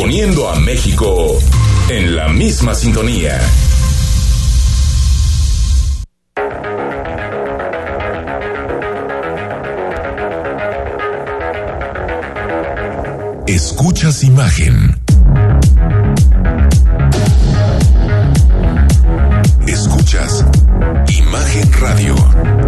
poniendo a México en la misma sintonía. Escuchas imagen. Escuchas Imagen Radio.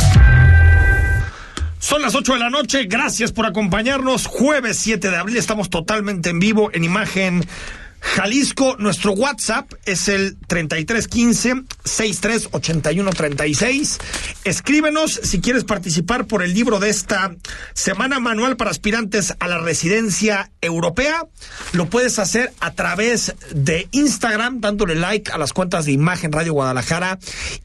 Las 8 de la noche, gracias por acompañarnos. Jueves 7 de abril, estamos totalmente en vivo en imagen Jalisco, nuestro WhatsApp es el 3315-638136. Escríbenos si quieres participar por el libro de esta Semana Manual para Aspirantes a la Residencia Europea. Lo puedes hacer a través de Instagram, dándole like a las cuentas de Imagen Radio Guadalajara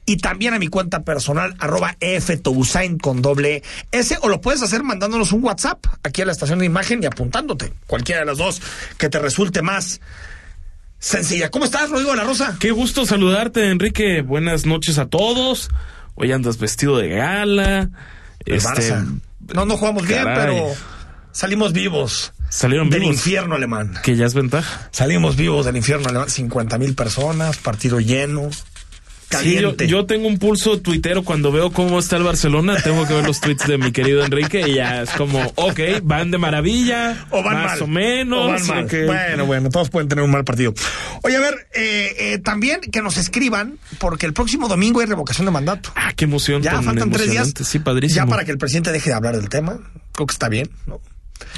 y también a mi cuenta personal, arroba ftousain con doble S, o lo puedes hacer mandándonos un WhatsApp aquí a la estación de Imagen y apuntándote. Cualquiera de las dos que te resulte más sencilla. ¿Cómo estás, Rodrigo de la Rosa? Qué gusto saludarte, Enrique. Buenas noches a todos. Hoy andas vestido de gala. Este, no, no jugamos bien, pero salimos vivos. Salieron del vivos. infierno alemán. Que ya es ventaja. Salimos vivos del infierno alemán. 50 mil personas, partido lleno. Caliente. Sí, yo, yo, tengo un pulso tuitero cuando veo cómo está el Barcelona, tengo que ver los tweets de mi querido Enrique y ya es como, ok, van de maravilla, o van más mal, o menos. O van mal. que- Bueno, bueno, todos pueden tener un mal partido. Oye, a ver, eh, eh, también que nos escriban, porque el próximo domingo hay revocación de mandato. Ah, qué emoción. Ya tan faltan tres días. Sí, padrísimo. Ya para que el presidente deje de hablar del tema. Creo que está bien, ¿no?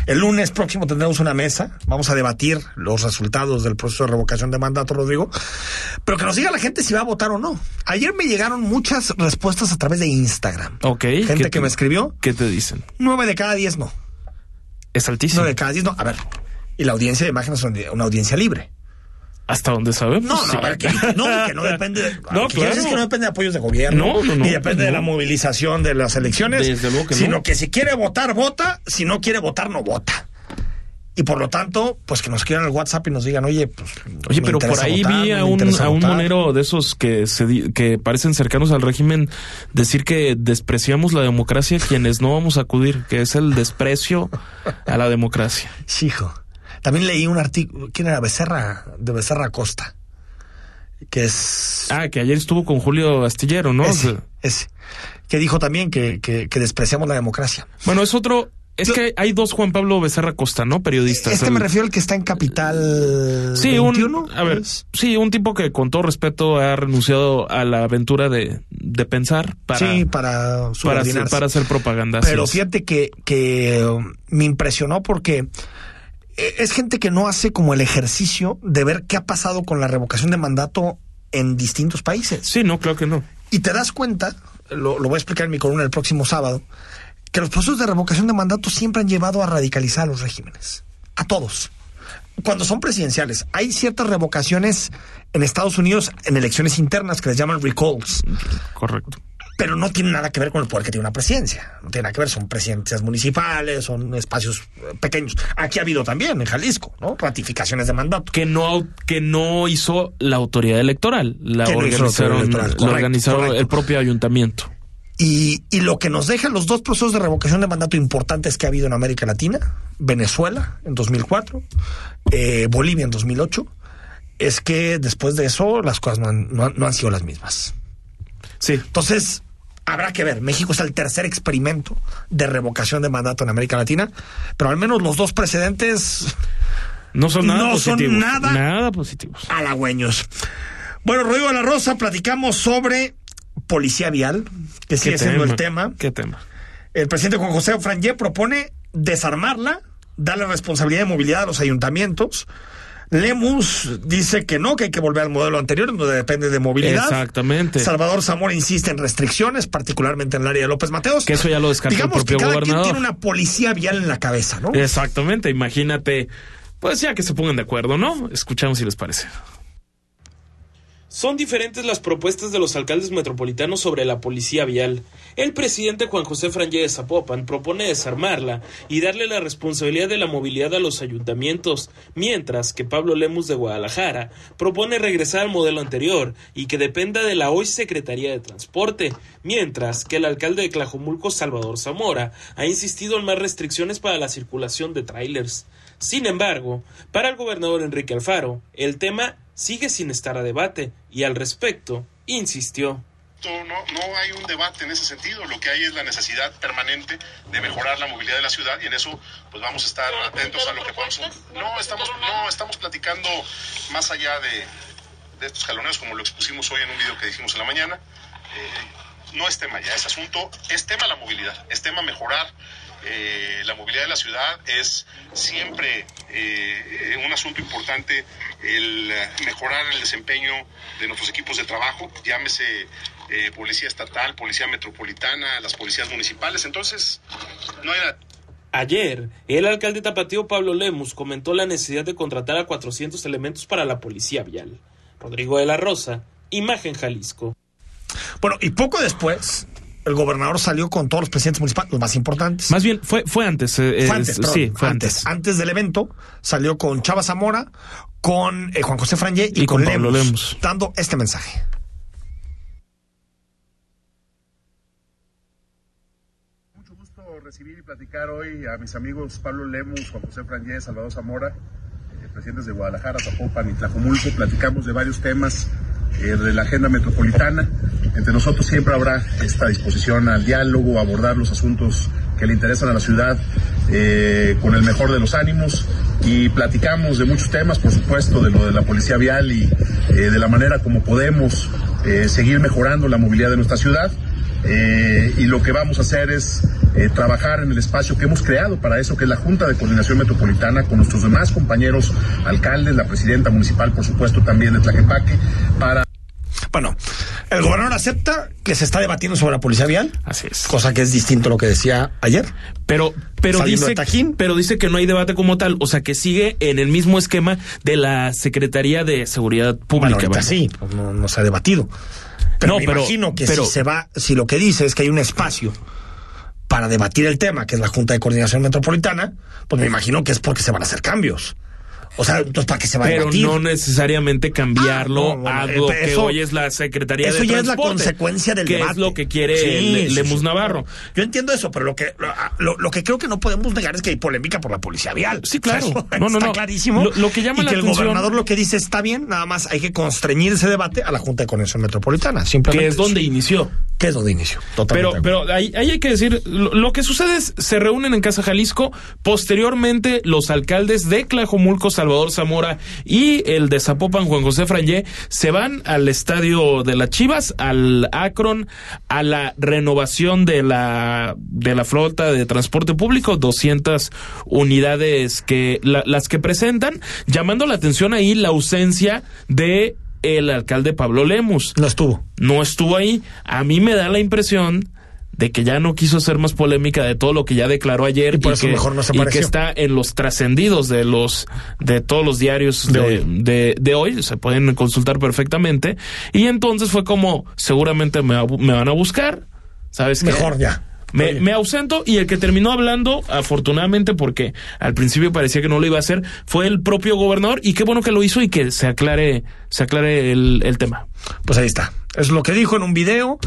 El lunes próximo tendremos una mesa. Vamos a debatir los resultados del proceso de revocación de mandato, Rodrigo. Pero que nos diga la gente si va a votar o no. Ayer me llegaron muchas respuestas a través de Instagram. Ok. Gente ¿qué que te- me escribió. ¿Qué te dicen? Nueve de cada diez no. Es altísimo. Nueve de cada diez no. A ver. Y la audiencia de imágenes es una audiencia libre. Hasta donde sabemos. No, no, sí. a ver, que, no, que no depende de, No, claro. que no depende de apoyos de gobierno, No, no, no, ni depende de la movilización de las elecciones, Desde luego que no. sino que si quiere votar, vota, si no quiere votar, no vota. Y por lo tanto, pues que nos quieran el WhatsApp y nos digan, oye, pues. Oye, pero por ahí votar, vi a un, interesa a un votar". monero de esos que se di- que parecen cercanos al régimen decir que despreciamos la democracia quienes no vamos a acudir, que es el desprecio a la democracia. Sí, hijo. También leí un artículo, ¿quién era? Becerra, de Becerra Costa. Que es. Ah, que ayer estuvo con Julio Astillero, ¿no? Ese, ese. Que dijo también que, que, que despreciamos la democracia. bueno, es otro. Es que hay dos Juan Pablo Becerra Costa, ¿no? Periodistas. Este El- me refiero al que está en Capital Sí, 21. un, a ver, ¿es? sí, un tipo que con todo respeto ha renunciado a la aventura de, de pensar para, sí, para para, hacer, para hacer propaganda. Pero fíjate que, que um, me impresionó porque es gente que no hace como el ejercicio de ver qué ha pasado con la revocación de mandato en distintos países. Sí, no, claro que no. Y te das cuenta, lo, lo voy a explicar en mi columna el próximo sábado, que los procesos de revocación de mandato siempre han llevado a radicalizar a los regímenes. A todos. Cuando son presidenciales, hay ciertas revocaciones en Estados Unidos en elecciones internas que les llaman recalls Correcto. Pero no tiene nada que ver con el poder que tiene una presidencia. No tiene nada que ver, son presidencias municipales, son espacios eh, pequeños. Aquí ha habido también, en Jalisco, ¿no? Ratificaciones de mandato. que no que no hizo la autoridad electoral, la Que no organizaron, electoral, correcto, organizaron correcto. el propio ayuntamiento. Y, y lo que nos dejan los dos procesos de revocación de mandato importantes que ha habido en América Latina, Venezuela en 2004, eh, Bolivia en 2008, es que después de eso las cosas no han, no han- no han sido las mismas. Sí, Entonces, habrá que ver. México es el tercer experimento de revocación de mandato en América Latina, pero al menos los dos precedentes no son nada No son positivos. nada- nada positivos. halagüeños. Bueno, Rodrigo de la Rosa, platicamos sobre policía vial, que sigue ¿Qué siendo el tema. ¿Qué tema? El presidente Juan José Frangé propone desarmarla, darle responsabilidad de movilidad a los ayuntamientos, Lemus dice que no, que hay que volver al modelo anterior, donde depende de movilidad. Exactamente. Salvador Zamora insiste en restricciones, particularmente en el área de López Mateos. Que eso ya lo descartó Digamos el propio que cada gobernador. quien tiene una policía vial en la cabeza, ¿no? Exactamente, imagínate. Pues ya que se pongan de acuerdo, ¿no? Escuchamos si les parece. Son diferentes las propuestas de los alcaldes metropolitanos sobre la policía vial. El presidente Juan José Frangé de Zapopan propone desarmarla y darle la responsabilidad de la movilidad a los ayuntamientos, mientras que Pablo Lemus de Guadalajara propone regresar al modelo anterior y que dependa de la hoy Secretaría de Transporte, mientras que el alcalde de Tlajomulco, Salvador Zamora, ha insistido en más restricciones para la circulación de trailers. Sin embargo, para el gobernador Enrique Alfaro, el tema sigue sin estar a debate y al respecto insistió. No, no hay un debate en ese sentido, lo que hay es la necesidad permanente de mejorar la movilidad de la ciudad y en eso pues vamos a estar atentos a lo que podamos. No, estamos, no, estamos platicando más allá de, de estos jaloneos como lo expusimos hoy en un video que dijimos en la mañana. Eh, no es tema ya, es asunto, es tema la movilidad, es tema mejorar eh, la movilidad de la ciudad es siempre eh, un asunto importante el mejorar el desempeño de nuestros equipos de trabajo, llámese eh, policía estatal, policía metropolitana, las policías municipales. Entonces, no nada. Ayer, el alcalde tapatío Pablo Lemus comentó la necesidad de contratar a 400 elementos para la policía vial. Rodrigo de la Rosa, Imagen Jalisco. Bueno, y poco después, el gobernador salió con todos los presidentes municipales, los más importantes. Más bien, fue, fue antes. Eh, fue antes, perdón, sí, fue antes, antes. antes. del evento, salió con Chava Zamora, con eh, Juan José Frangé y, Y con, con Pablo Lemus, Lemus. dando este mensaje. Mucho gusto recibir y platicar hoy a mis amigos Pablo Lemus, Juan José Frangé, Salvador Zamora, eh, presidentes de Guadalajara, Zapopan y Tlajomulco. Platicamos de varios temas eh, de la agenda metropolitana. Entre nosotros siempre habrá esta disposición al diálogo, a abordar los asuntos que le interesan a la ciudad eh, con el mejor de los ánimos y platicamos de muchos temas, por supuesto, de lo de la policía vial y eh, de la manera como podemos seguir mejorando la movilidad de nuestra ciudad. Eh, y lo que vamos a hacer es eh, trabajar en el espacio que hemos creado para eso, que es la Junta de Coordinación Metropolitana, con nuestros demás compañeros alcaldes, la presidenta municipal, por supuesto, también de Tlaquepaque, para Bueno, el gobernador acepta que se está debatiendo sobre la policía vial, Así es. cosa que es distinto a lo que decía ayer. Pero, pero dice, pero dice que no hay debate como tal, o sea que sigue en el mismo esquema de la Secretaría de Seguridad Bueno, Pública. ahorita vaya. sí, no, no se ha debatido. Pero No, me pero- imagino que pero- si se va, si lo que dice es que hay un espacio para debatir el tema, que es la Junta de Coordinación Metropolitana, pues me imagino que es porque se van a hacer cambios. O sea, entonces ¿para qué se va a Pero no necesariamente cambiarlo Ah, no, bueno, a eh, lo que eso- hoy es la Secretaría Eso de ya es la consecuencia del que debate. es lo que quiere Sí, Le- sí, Lemus sí. Navarro. Yo entiendo eso, pero lo que lo, lo- que creo que no podemos negar es que hay polémica por la policía vial. Sí, claro. O sea, eso No, no, está no. clarísimo. Lo- lo que llama y la que el gobernador lo que dice está bien, nada más hay que constreñir ese debate a la Junta de Coordinación Metropolitana. Simplemente. que es donde inició. Que es donde inicio. Pero, Totalmente. pero ahí, ahí hay que decir, lo, lo que sucede es, se reúnen en Casa Jalisco, posteriormente los alcaldes de Tlajomulco, Salvador Zamora y el de Zapopan, Juan José Frangé, se van al estadio de las Chivas, al Akron, a la renovación de la, de la flota de transporte público, 200 unidades que, la- las que presentan, llamando la atención ahí la ausencia de el alcalde Pablo Lemus no estuvo. no estuvo ahí. A mí me da la impresión de que ya no quiso hacer más polémica de todo lo que ya declaró ayer Y por eso que, mejor no se y que está en los trascendidos de los de todos los diarios De de, hoy. de- de hoy se pueden consultar perfectamente y entonces fue como seguramente me, va- me van a buscar sabes qué? Mejor ya. Me, ausento y el que terminó hablando, afortunadamente, porque al principio parecía que no lo iba a hacer, fue el propio gobernador y qué bueno que lo hizo y que se aclare, se aclare el, el tema. Pues ahí está. Es lo que dijo en un video.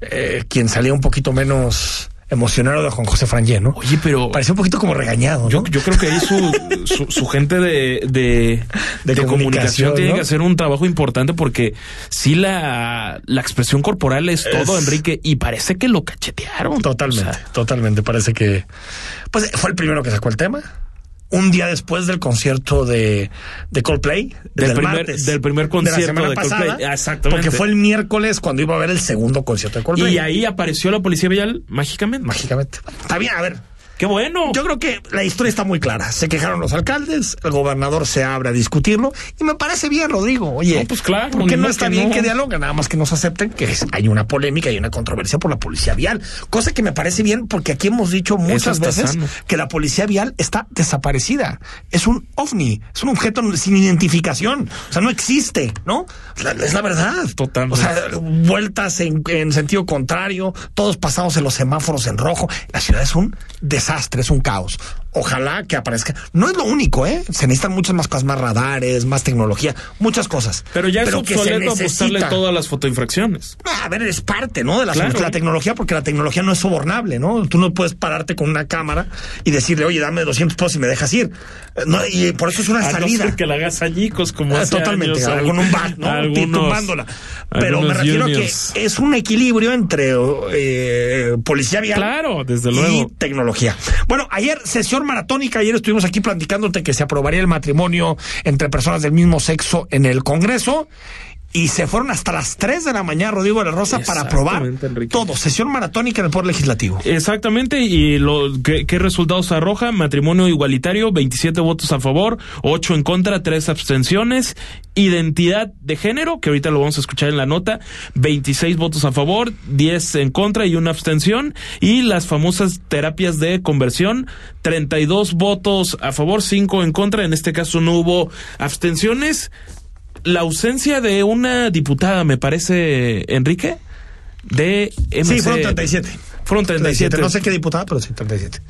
eh, quien salía un poquito menos emocionado de Juan José Frangé, ¿no? Oye, pero Parecía un poquito como regañado. ¿no? Yo, yo creo que ahí su, su, su gente de, de, De de comunicación, comunicación, tiene que hacer un trabajo importante porque sí la, la expresión corporal es todo, Enrique, y parece que lo cachetearon. Totalmente, O sea, totalmente. Parece que. Pues fue el primero que sacó el tema. Un día después del concierto de, de Coldplay. Del del primer- martes, del primer la concierto de Coldplay, pasada, exactamente. Porque fue el miércoles cuando iba a haber el segundo concierto de Coldplay. y ahí apareció la policía vial mágicamente. Mágicamente. Está bien, a ver. Qué bueno. Yo creo que la historia está muy clara. Se quejaron los alcaldes, el gobernador se abre a discutirlo y me parece bien, Rodrigo. Oye, No, pues claro, ¿por qué ni no está que bien no. que dialoguen? Nada más que nos acepten que es- hay una polémica y una controversia por la policía vial. Cosa que me parece bien porque aquí hemos dicho muchas veces sano. que la policía vial está desaparecida. Es un ovni, es un objeto sin identificación. O sea, no existe, ¿no? La- es la verdad. Totalmente. O sea, vueltas en, en sentido contrario, todos pasamos en los semáforos en rojo. La ciudad es un desastre, es un caos. Ojalá que aparezca. No es lo único, ¿eh? Se necesitan muchas más cosas, más radares, más tecnología, muchas cosas. Pero ya es que se obsoleto apostarle todas las fotoinfracciones. A ver, es parte, ¿no? De la, Claro. la tecnología, porque la tecnología no es sobornable, ¿no? Tú no puedes pararte con una cámara y decirle, oye, dame 200 pesos y me dejas ir. Eh, No, y por eso es una A no salida. ser que la hagas añicos como Ah, hace Totalmente, años, con un bat, ¿no? algunos- Tumbándola. Pero me refiero juniors. a que es un equilibrio entre eh, policía vial Claro, desde y tecnología. Bueno, ayer sesión maratónica, ayer estuvimos aquí platicándote que se aprobaría el matrimonio entre personas del mismo sexo en el Congreso. Y se fueron hasta las 3 de la mañana, Rodrigo de la Rosa, para aprobar Enrique. todo. Sesión maratónica en el Poder Legislativo. Exactamente, y lo, ¿qué, qué resultados arroja? Matrimonio igualitario, 27 votos a favor, 8 en contra, 3 abstenciones. Identidad de género, que ahorita lo vamos a escuchar en la nota, 26 votos a favor, 10 en contra y una abstención. Y las famosas terapias de conversión, 32 votos a favor, 5 en contra. En este caso no hubo abstenciones. La ausencia de una diputada, me parece, Enrique, de MC. Sí, fueron 37. Fueron 37. No sé qué diputada, pero sí, 37.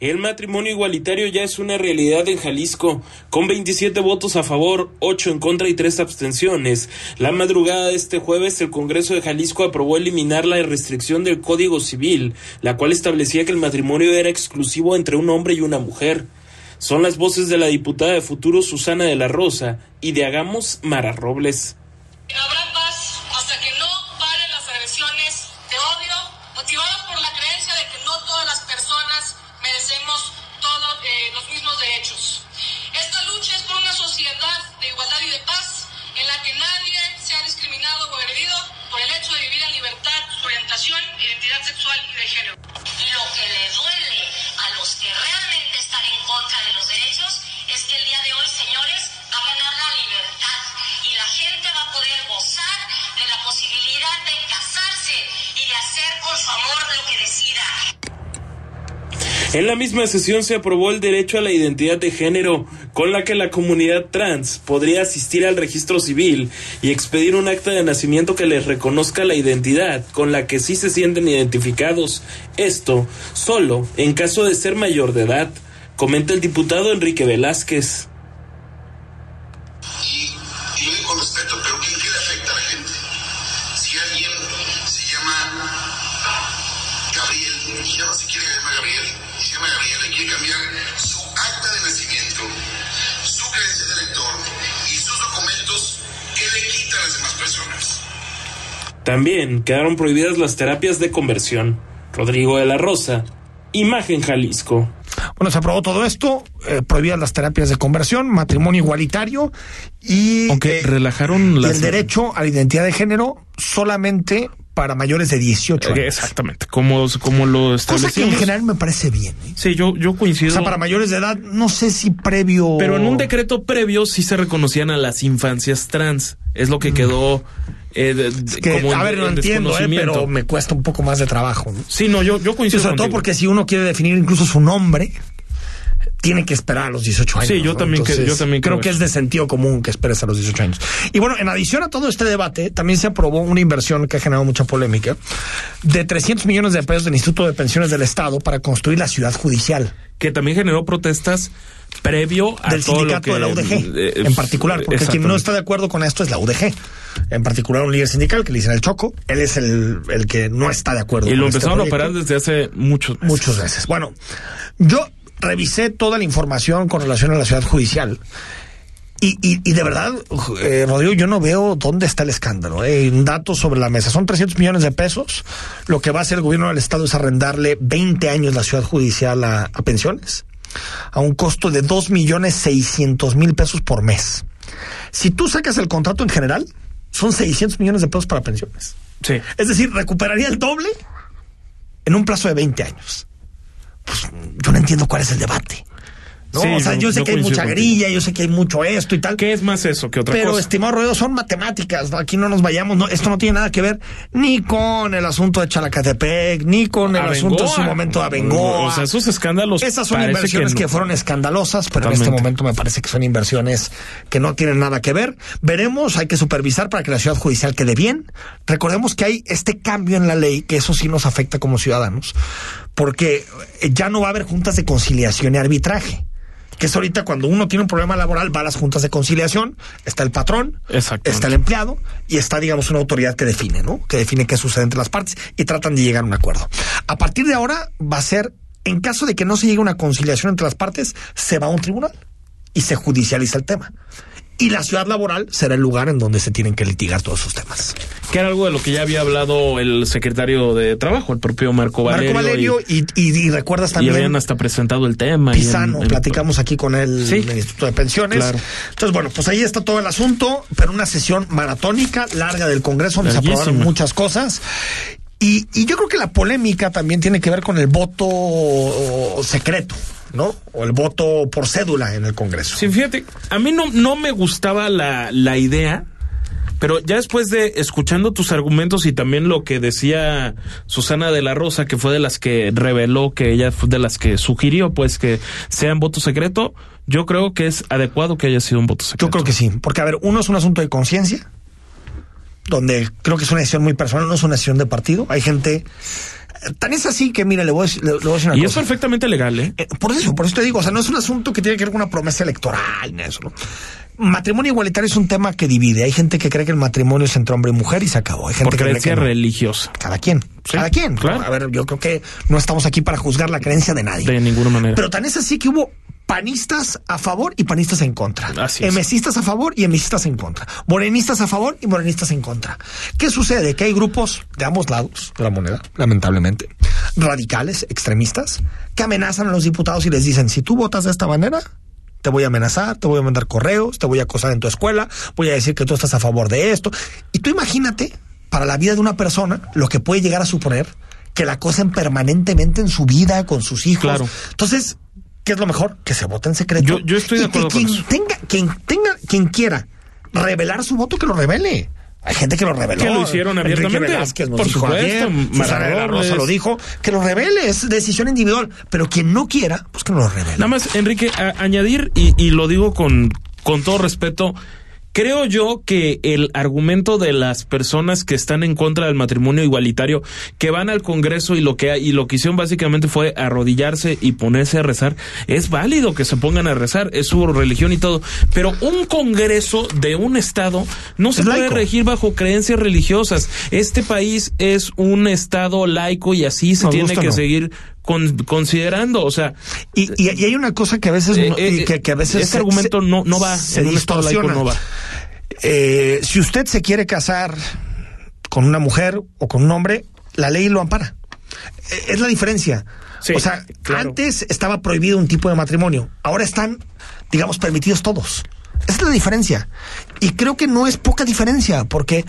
El matrimonio igualitario ya es una realidad en Jalisco, con 27 votos a favor, 8 en contra y 3 abstenciones. La madrugada de este jueves, el Congreso de Jalisco aprobó eliminar la restricción del Código Civil, la cual establecía que el matrimonio era exclusivo entre un hombre y una mujer. Son las voces de la diputada de futuro Susana de la Rosa y de Hagamos Mara Robles. Que decida. En la misma sesión se aprobó el derecho a la identidad de género, con la que la comunidad trans podría asistir al registro civil y expedir un acta de nacimiento que les reconozca la identidad con la que sí se sienten identificados. Esto solo en caso de ser mayor de edad, comenta el diputado Enrique Velázquez. También quedaron prohibidas las terapias de conversión. Rodrigo de la Rosa, Imagen Jalisco. Bueno, se aprobó todo esto, eh, prohibidas las terapias de conversión, matrimonio igualitario y, Aunque eh, relajaron las... el derecho a la identidad de género solamente para mayores de 18 Eh, años. Exactamente, como, como lo Cosa que en general me parece bien. ¿eh? Sí, yo, yo O coincido. sea, para mayores de edad, no sé si previo. Pero en un decreto previo sí se reconocían a las infancias trans. Es lo que quedó eh, de- Mm. Que, como a ver, en entiendo, eh, pero me cuesta un poco más de trabajo. ¿no? Sí, no, yo, yo coincido sobre todo porque si uno quiere definir incluso su nombre, tiene que esperar a los 18 años. Sí, yo ¿no? también que- yo también creo creo que es de sentido común que esperes a los 18 años. Y bueno, en adición a todo este debate, también se aprobó una inversión que ha generado mucha polémica de 300 millones de pesos del Instituto de Pensiones del Estado para construir la ciudad judicial. Que también generó protestas previo a del todo lo sindicato que, de la UDG eh, en particular, porque quien no está de acuerdo con esto es la UDG. En particular un líder sindical que le dicen el Choco, él es el, el que no está de acuerdo Y con lo este empezaron a operar desde hace muchos meses. muchas veces. Bueno, yo revisé toda la información con relación a la ciudad judicial. Y, y, y de verdad, eh, Rodrigo, yo no veo dónde está el escándalo. Eh. Un dato sobre la mesa. Son 300 millones de pesos. Lo que va a hacer el gobierno del Estado es arrendarle 20 años la ciudad judicial a, a pensiones. A un costo de 2 millones 600 mil pesos por mes. Si tú sacas el contrato en general, son 600 millones de pesos para pensiones. Sí. Es decir, recuperaría el doble en un plazo de 20 años. Pues yo no entiendo cuál es el debate. ¿no? Sí, o sea, yo- yo sé yo que hay mucha grilla, yo sé que hay mucho esto y tal. ¿Qué es más eso que otra Pero, cosa? estimado Ruedo, son matemáticas, ¿no? aquí no nos vayamos, no, esto no tiene nada que ver ni con el asunto de Chalacatepec, ni con el asunto en su momento de Abengoa. O sea, esos escándalos. Esas son inversiones que, no. fueron escandalosas, pero en este momento me parece que son inversiones que no tienen nada que ver. Veremos, hay que supervisar para que la ciudad judicial quede bien. Recordemos que hay este cambio en la ley, que eso sí nos afecta como ciudadanos, porque eh, ya no va a haber juntas de conciliación y arbitraje. Que es ahorita cuando uno tiene un problema laboral, va a las juntas de conciliación, está el patrón, está el empleado y está, digamos, una autoridad que define, ¿no? Que define qué sucede entre las partes y tratan de llegar a un acuerdo. A partir de ahora va a ser, en caso de que no se llegue a una conciliación entre las partes, se va a un tribunal y se judicializa el tema. Y la ciudad laboral será el lugar en donde se tienen que litigar todos esos temas. Que era algo de lo que ya había hablado el secretario de Trabajo, el propio Marco Valerio. Marco Valerio y, y- y recuerdas y, y también habían hasta presentado el tema. en- Pisano, en- platicamos aquí con él Sí. en el Instituto de Pensiones. Claro. Entonces, bueno, pues ahí está todo el asunto, pero una sesión maratónica, larga del Congreso, donde se aprobaron muchas cosas. Y, y yo creo que la polémica también tiene que ver con el voto secreto, ¿no? O el voto por cédula en el Congreso. Sí, fíjate, a mí no, no me gustaba la, la idea, pero ya después de escuchando tus argumentos y también lo que decía Susana de la Rosa, que fue de las que reveló, que ella fue de las que sugirió, pues que sea en voto secreto, yo creo que es adecuado que haya sido un voto secreto. Yo creo que sí, porque a ver, uno es un asunto de conciencia, donde creo que es una decisión muy personal, no es una decisión de partido. Hay gente, tan es así que, mira, le voy a decir, le- le voy a decir una Y es perfectamente legal, ¿eh? Eh, por eso, por eso te digo, o sea, no es un asunto que tiene que ver con una promesa electoral, ni eso, ¿no? Matrimonio igualitario es un tema que divide. Hay gente que cree que el matrimonio es entre hombre y mujer y se acabó. Hay gente Por que cree que religiosa. Cada quien, Sí, cada quien. claro. A ver, yo creo que no estamos aquí para juzgar la creencia de nadie. De ninguna manera. Pero tan es así que hubo panistas a favor y panistas en contra. Así es. Emesistas a favor y emesistas en contra. Morenistas a favor y morenistas en contra. ¿Qué sucede? Que hay grupos de ambos lados de la moneda, lamentablemente, radicales, extremistas, que amenazan a los diputados y les dicen, si tú votas de esta manera, te voy a amenazar, te voy a mandar correos, te voy a acosar en tu escuela, voy a decir que tú estás a favor de esto. Y tú imagínate, para la vida de una persona, lo que puede llegar a suponer que la acosen permanentemente en su vida, con sus hijos. Claro. Entonces, ¿qué es lo mejor? Que se vote en secreto. Yo- yo estoy de Y que acuerdo con quien eso. Tenga, quien tenga, quien quiera revelar su voto, que lo revele. Hay gente que lo reveló. Que lo hicieron abiertamente. Velázquez nos Por dijo supuesto, ayer, la Rosa lo dijo. Que lo revele, es decisión individual. Pero quien no quiera, pues que no lo revele. Nada más, Enrique, a- añadir, y, y lo digo con, con todo respeto, creo yo que el argumento de las personas que están en contra del matrimonio igualitario, que van al Congreso y lo que y lo que hicieron básicamente fue arrodillarse y ponerse a rezar, es válido que se pongan a rezar, es su religión y todo, pero un Congreso de un estado no se Es puede laico. regir bajo creencias religiosas. Este país es un estado laico y así se tiene que no. seguir con- considerando, o sea, Y, y- y hay una cosa que a veces, Eh, no- eh, que, que a veces este argumento no- no va, se distorsiona. no va. Eh, si usted se quiere casar con una mujer o con un hombre, la ley lo ampara. Es la diferencia. Sí, o sea, claro. antes estaba prohibido un tipo de matrimonio, ahora están, digamos, permitidos todos. Esa es la diferencia. Y creo que no es poca diferencia, porque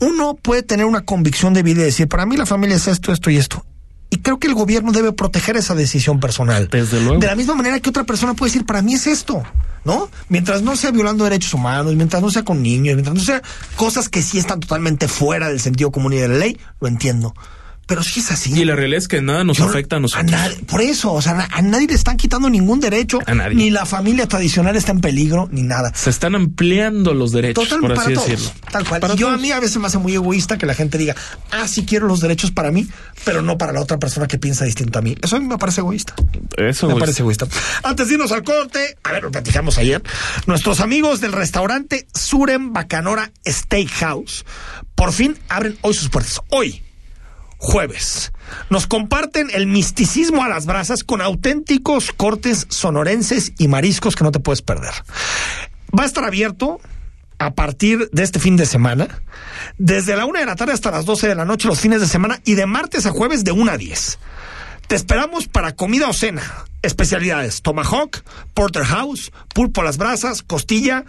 uno puede tener una convicción de vida y decir, para mí la familia es esto, esto y esto. Y creo que el gobierno debe proteger esa decisión personal. Desde luego. De la misma manera que otra persona puede decir, para mí es esto, ¿no? Mientras no sea violando derechos humanos, mientras no sea con niños, mientras no sea cosas que sí están totalmente fuera del sentido común y de la ley, lo entiendo. Pero si es así. Y la realidad es que nada nos yo- afecta a nosotros. nadie- por eso, o sea, a nadie le están quitando ningún derecho. A nadie. Ni la familia tradicional está en peligro, ni nada. Se están ampliando los derechos, Total, por para así todos. decirlo. Tal cual. Para Y yo todos. a mí a veces me hace muy egoísta que la gente diga, ah, sí quiero los derechos para mí, pero no para la otra persona que piensa distinto a mí. Eso a mí me parece egoísta. Eso, Me parece egoísta. Antes de irnos al corte, a ver, lo platicamos ayer. Nuestros amigos del restaurante Suren Bacanora Steakhouse por fin abren hoy sus puertas. Hoy, jueves. Nos comparten el misticismo a las brasas con auténticos cortes sonorenses y mariscos que no te puedes perder. Va a estar abierto a partir de este fin de semana, desde la una de la tarde hasta las 12 de la noche los fines de semana y de martes a jueves de 1 a 10. Te esperamos para comida o cena. Especialidades: Tomahawk, Porterhouse, pulpo a las brasas, costilla,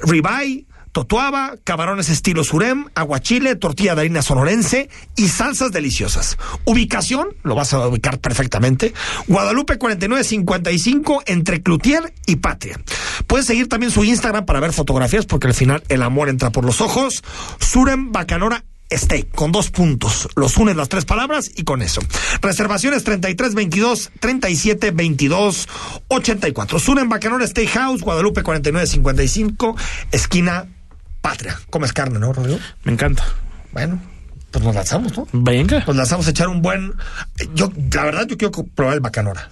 ribeye, totuaba, camarones estilo surem, aguachile, tortilla de harina sonorense y salsas deliciosas. Ubicación, lo vas a ubicar perfectamente, Guadalupe 4955 entre Cloutier y Patria. Puedes seguir también su Instagram para ver fotografías porque al final el amor entra por los ojos. Surem Bacanora Steak, con dos puntos. Los unes las tres palabras y con eso. Reservaciones 33 22 37 22 84. Surem Bacanora Steakhouse, Guadalupe 49 55, esquina Patria. Comes carne, ¿no, Rodrigo? Me encanta. Bueno, pues nos lanzamos, ¿no? Venga. Nos lanzamos a echar un buen. Yo, la verdad, yo quiero probar el Bacanora.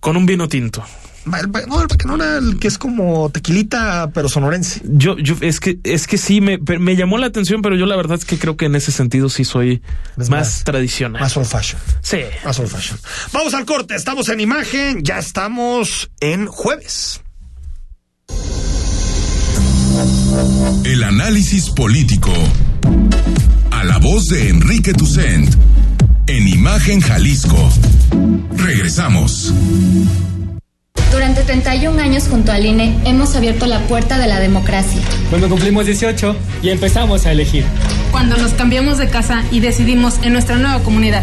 Con un vino tinto. El, no, el Bacanora, el que es como tequilita, pero sonorense. Yo, yo, es que, es que sí, me, me llamó la atención, pero yo la verdad es que creo que en ese sentido sí soy más, más, tradicional. Más old fashion. Sí. Más old fashion. Vamos al corte, estamos en imagen, ya estamos en jueves. El análisis político. A la voz de Enrique Tucent. En Imagen Jalisco. Regresamos. Durante 31 años junto al INE hemos abierto la puerta de la democracia. Cuando cumplimos 18 y empezamos a elegir. Cuando nos cambiamos de casa y decidimos en nuestra nueva comunidad.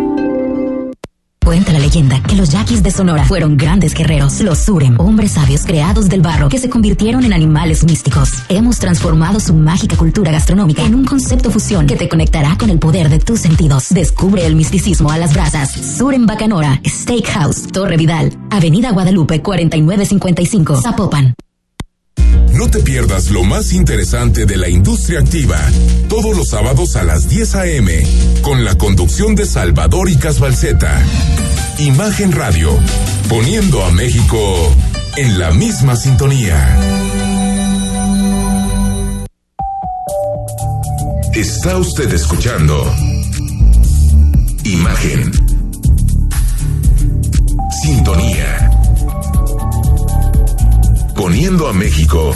Cuenta la leyenda que los yaquis de Sonora fueron grandes guerreros, los Surem, hombres sabios creados del barro que se convirtieron en animales místicos. Hemos transformado su mágica cultura gastronómica en un concepto fusión que te conectará con el poder de tus sentidos. Descubre el misticismo a las brasas. Surem Bacanora, Steakhouse, Torre Vidal, Avenida Guadalupe 4955, Zapopan. No te pierdas lo más interesante de la industria activa, todos los sábados a las 10 a.m., con la conducción de Salvador y Casbalceta. Imagen Radio, poniendo a México en la misma sintonía. Está usted escuchando Imagen. Sintonía poniendo a México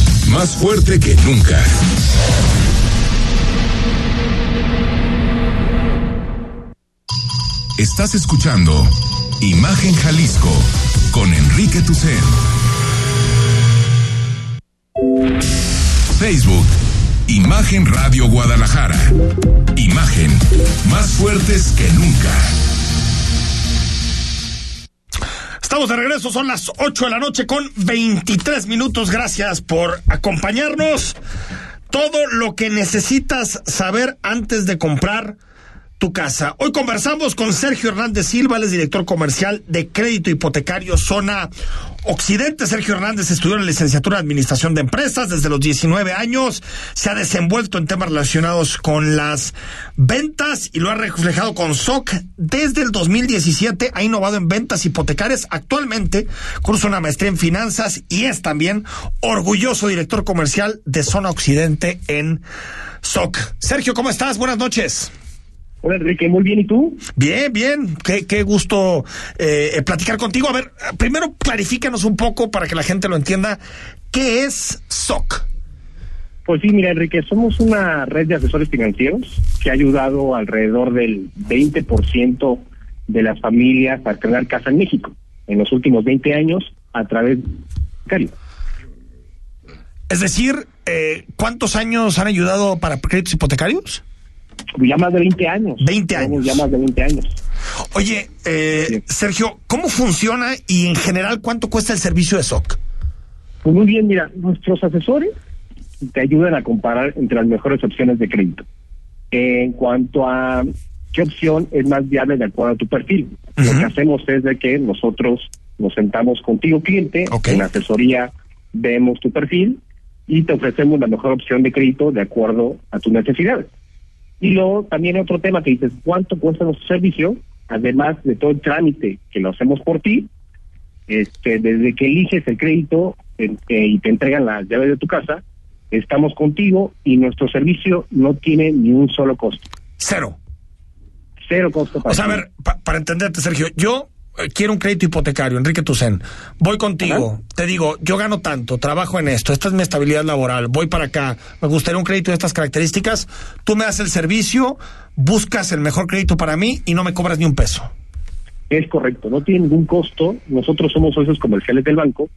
más fuerte que nunca. Estás escuchando Imagen Jalisco con Enrique Tucen. Facebook, Imagen Radio Guadalajara. Imagen, más fuertes que nunca. Estamos de regreso, son las 8 de la noche con 23 minutos. Gracias por acompañarnos. Todo lo que necesitas saber antes de comprar tu casa. Hoy conversamos con Sergio Hernández Silva, el director comercial de Crédito Hipotecario Zona Occidente. Sergio Hernández estudió en la licenciatura de Administración de Empresas desde los 19 años. Se ha desenvuelto en temas relacionados con las ventas y lo ha reflejado con SOC desde el 2017. Ha innovado en ventas hipotecarias. Actualmente cursa una maestría en finanzas y es también orgulloso director comercial de Zona Occidente en SOC. Sergio, ¿cómo estás? Buenas noches. Hola Enrique, muy bien, ¿y tú? Bien, bien, qué, qué gusto eh, platicar contigo. A ver, primero clarifícanos un poco para que la gente lo entienda. ¿Qué es SOC? Pues sí, mira Enrique, somos una red de asesores financieros que ha ayudado alrededor del 20% de las familias a tener casa en México en los últimos 20 años a través de Es decir, eh, ¿cuántos años han ayudado para créditos hipotecarios? Ya más de 20 años. 20 años. Ya más de 20 años. Oye, eh, sí. Sergio, ¿cómo funciona y en general cuánto cuesta el servicio de SOC? Pues muy bien, mira, nuestros asesores te ayudan a comparar entre las mejores opciones de crédito. En cuanto a qué opción es más viable de acuerdo a tu perfil. Uh -huh. Lo que hacemos es de que nosotros nos sentamos contigo, cliente, okay. en la asesoría vemos tu perfil y te ofrecemos la mejor opción de crédito de acuerdo a tus necesidades. Y luego también otro tema que dices, ¿cuánto cuesta nuestro servicio? Además de todo el trámite que lo hacemos por ti, este, desde que eliges el crédito eh, y te entregan las llaves de tu casa, estamos contigo y nuestro servicio no tiene ni un solo costo. Cero. Cero costo. Para o sea, a ver, para entenderte, Sergio, yo quiero un crédito hipotecario, Enrique Tucen, voy contigo, te digo, yo gano tanto, trabajo en esto, esta es mi estabilidad laboral, voy para acá, me gustaría un crédito de estas características, tú me das el servicio, buscas el mejor crédito para mí y no me cobras ni un peso. Es correcto, no tiene ningún costo, nosotros somos socios comerciales del banco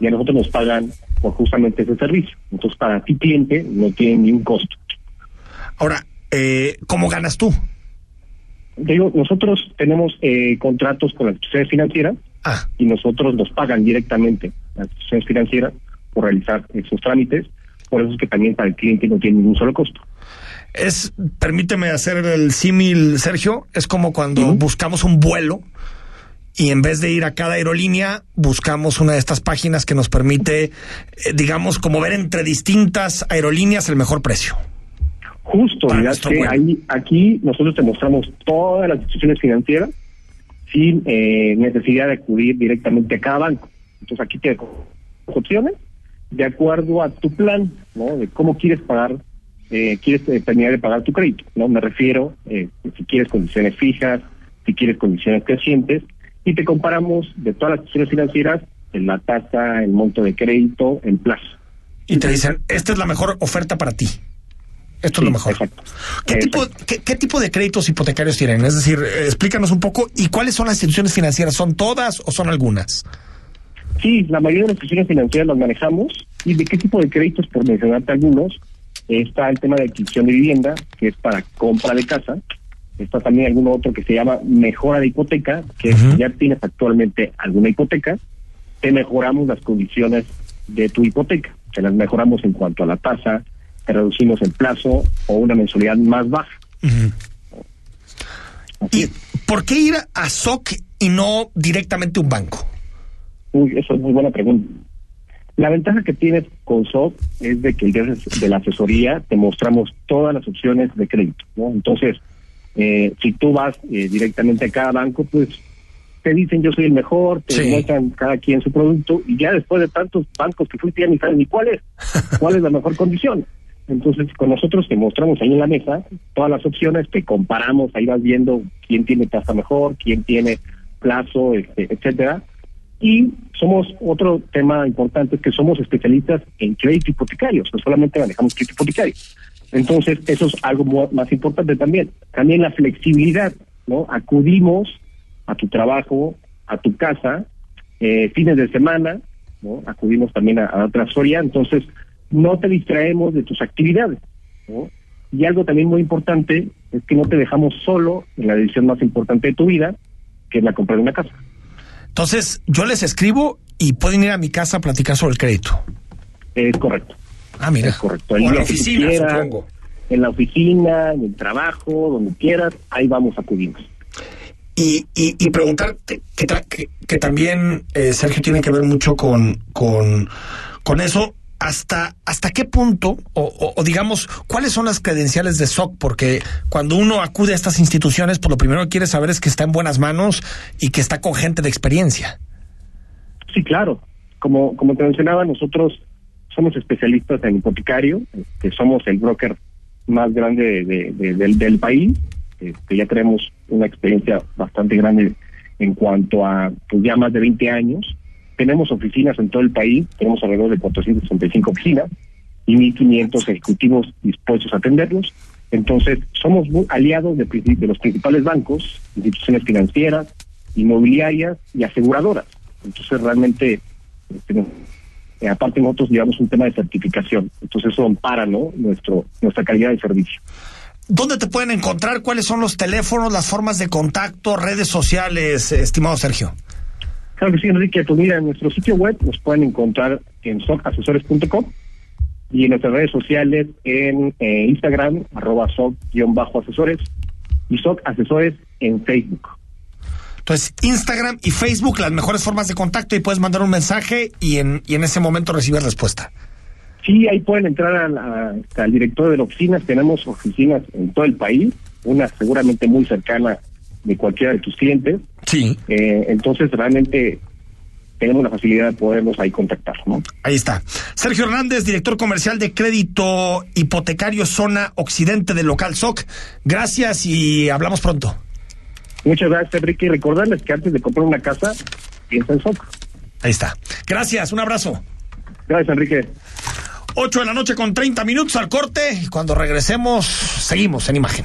y a nosotros nos pagan por justamente ese servicio. Entonces, para ti cliente no tiene ningún costo. Ahora, eh, ¿cómo ganas tú? Digo, nosotros tenemos eh, contratos con las instituciones financieras ah. y nosotros nos pagan directamente las instituciones financieras por realizar esos trámites. Por eso es que también para el cliente no tiene ningún solo costo. Es, permíteme hacer el símil, Sergio, es como cuando buscamos un vuelo y en vez de ir a cada aerolínea, buscamos una de estas páginas que nos permite, eh, digamos, como ver entre distintas aerolíneas el mejor precio. Justo, mira, que ahí, aquí nosotros te mostramos todas las instituciones financieras sin eh, necesidad de acudir directamente a cada banco. Entonces aquí te opciones de acuerdo a tu plan, ¿no? De cómo quieres pagar, eh, quieres eh, terminar de pagar tu crédito, ¿no? Me refiero, eh, si quieres condiciones fijas, si quieres condiciones crecientes, y te comparamos de todas las instituciones financieras en la tasa, el monto de crédito, el plazo. Y te dicen, esta es la mejor oferta para ti. Esto es lo mejor. ¿Qué, Tipo, qué, tipo de créditos hipotecarios tienen? Es decir, eh, explícanos un poco. ¿Y cuáles son las instituciones financieras? ¿Son todas o son algunas? Sí, la mayoría de las instituciones financieras las manejamos. ¿Y de qué tipo de créditos? Por mencionarte algunos, está el tema de adquisición de vivienda, que es para compra de casa. Está también alguno otro que se llama mejora de hipoteca, que ya tienes actualmente alguna hipoteca, te mejoramos las condiciones de tu hipoteca. Te las mejoramos en cuanto a la tasa, te reducimos el plazo o una mensualidad más baja. ¿Y por qué ir a SOC y no directamente a un banco? Uy, eso es muy buena pregunta. La ventaja que tienes con SOC es de que el día de la asesoría te mostramos todas las opciones de crédito, ¿no? Entonces, eh, si tú vas eh, directamente a cada banco, pues te dicen yo soy el mejor, te muestran cada quien su producto y ya después de tantos bancos que fuiste ya ni sabes ni cuál es, cuál es la mejor condición. Entonces, con nosotros te mostramos ahí en la mesa todas las opciones, te comparamos, ahí vas viendo quién tiene tasa mejor, quién tiene plazo, este, etcétera. Y somos, otro tema importante es que somos especialistas en crédito hipotecario, no solamente manejamos crédito hipotecario. Entonces, eso es algo más importante también. También la flexibilidad, ¿no? Acudimos a tu trabajo, a tu casa, eh, fines de semana, ¿no? Acudimos también a, otra asesoría, entonces no te distraemos de tus actividades. Y algo también muy importante es que no te dejamos solo en la decisión más importante de tu vida, que es la compra de una casa. Entonces, yo les escribo y pueden ir a mi casa a platicar sobre el crédito. Es correcto. Ah, mira. Es correcto. en la oficina, supongo. En la oficina, en el trabajo, donde quieras, ahí vamos a acudir. Y, y, preguntarte, que, que, también, eh, Sergio, tiene que ver mucho con, con, con eso, hasta, hasta qué punto, o, digamos, cuáles son las credenciales de SOC, porque cuando uno acude a estas instituciones, pues lo primero que quiere saber es que está en buenas manos y que está con gente de experiencia. Sí, claro. Como, como te mencionaba, nosotros somos especialistas en hipotecario, que somos el broker más grande del, del, país, que ya tenemos una experiencia bastante grande en cuanto a pues ya más de 20 años tenemos oficinas en todo el país, tenemos alrededor de 465 oficinas y 1.500 ejecutivos dispuestos a atenderlos. Entonces, somos aliados de, los principales bancos, instituciones financieras, inmobiliarias y aseguradoras. Entonces, realmente, este, eh, aparte nosotros llevamos un tema de certificación. Entonces, eso ampara ¿no? Nuestro, nuestra calidad de servicio. ¿Dónde te pueden encontrar? ¿Cuáles son los teléfonos, las formas de contacto, redes sociales, estimado Sergio? Claro que sí, Enrique. Pues mira, en nuestro sitio web nos pueden encontrar en socasesores.com y en nuestras redes sociales en eh, Instagram, arroba soc-asesores y soc asesores en Facebook. Entonces, Instagram y Facebook, las mejores formas de contacto y puedes mandar un mensaje y en, y en ese momento recibir respuesta. Sí, ahí pueden entrar al, a- al director de la oficina. Tenemos oficinas en todo el país, una seguramente muy cercana de cualquiera de tus clientes. Sí. Eh, entonces, realmente tenemos la facilidad de poderlos ahí contactar, ¿no? Ahí está. Sergio Hernández, director comercial de crédito hipotecario zona occidente del local SOC. Gracias y hablamos pronto. Muchas gracias, Enrique. Y recordarles que antes de comprar una casa, piensa en SOC. Ahí está. Gracias, un abrazo. Gracias, Enrique. 8 de la noche con 30 minutos al corte. Y cuando regresemos, seguimos en imagen.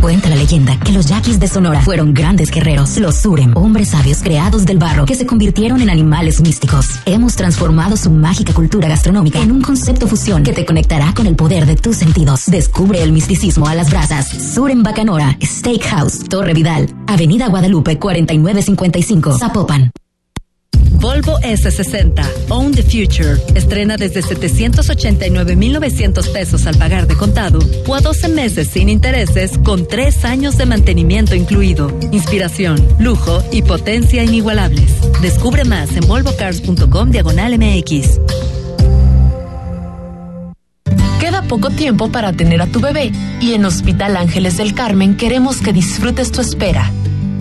Cuenta la leyenda que los yaquis de Sonora fueron grandes guerreros, los Surem, hombres sabios creados del barro que se convirtieron en animales místicos. Hemos transformado su mágica cultura gastronómica en un concepto fusión que te conectará con el poder de tus sentidos. Descubre el misticismo a las brasas. Surem Bacanora, Steakhouse, Torre Vidal, Avenida Guadalupe 4955, Zapopan. Volvo S60, Own the Future. Estrena desde 789,900 pesos al pagar de contado o a 12 meses sin intereses con 3 años de mantenimiento incluido. Inspiración, lujo y potencia inigualables. Descubre más en volvocars.com diagonal MX. Queda poco tiempo para tener a tu bebé y en Hospital Ángeles del Carmen queremos que disfrutes tu espera.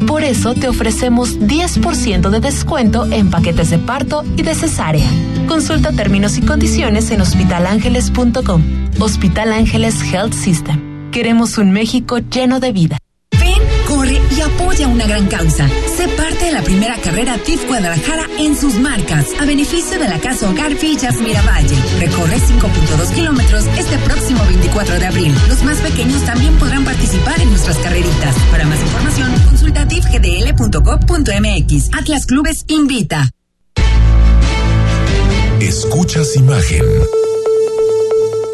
Por eso te ofrecemos 10% de descuento en paquetes de parto y de cesárea. Consulta términos y condiciones en hospitalangeles.com. Hospital Ángeles Health System. Queremos un México lleno de vida. Y apoya una gran causa. Sé parte de la primera carrera TIF Guadalajara en sus marcas, a beneficio de la Casa Hogar Miravalle. Recorre 5.2 kilómetros este próximo 24 de abril. Los más pequeños también podrán participar en nuestras carreritas. Para más información, consulta tifgdl.gov.mx. Atlas Clubes invita. Escuchas imagen.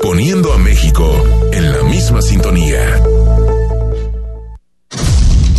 Poniendo a México en la misma sintonía.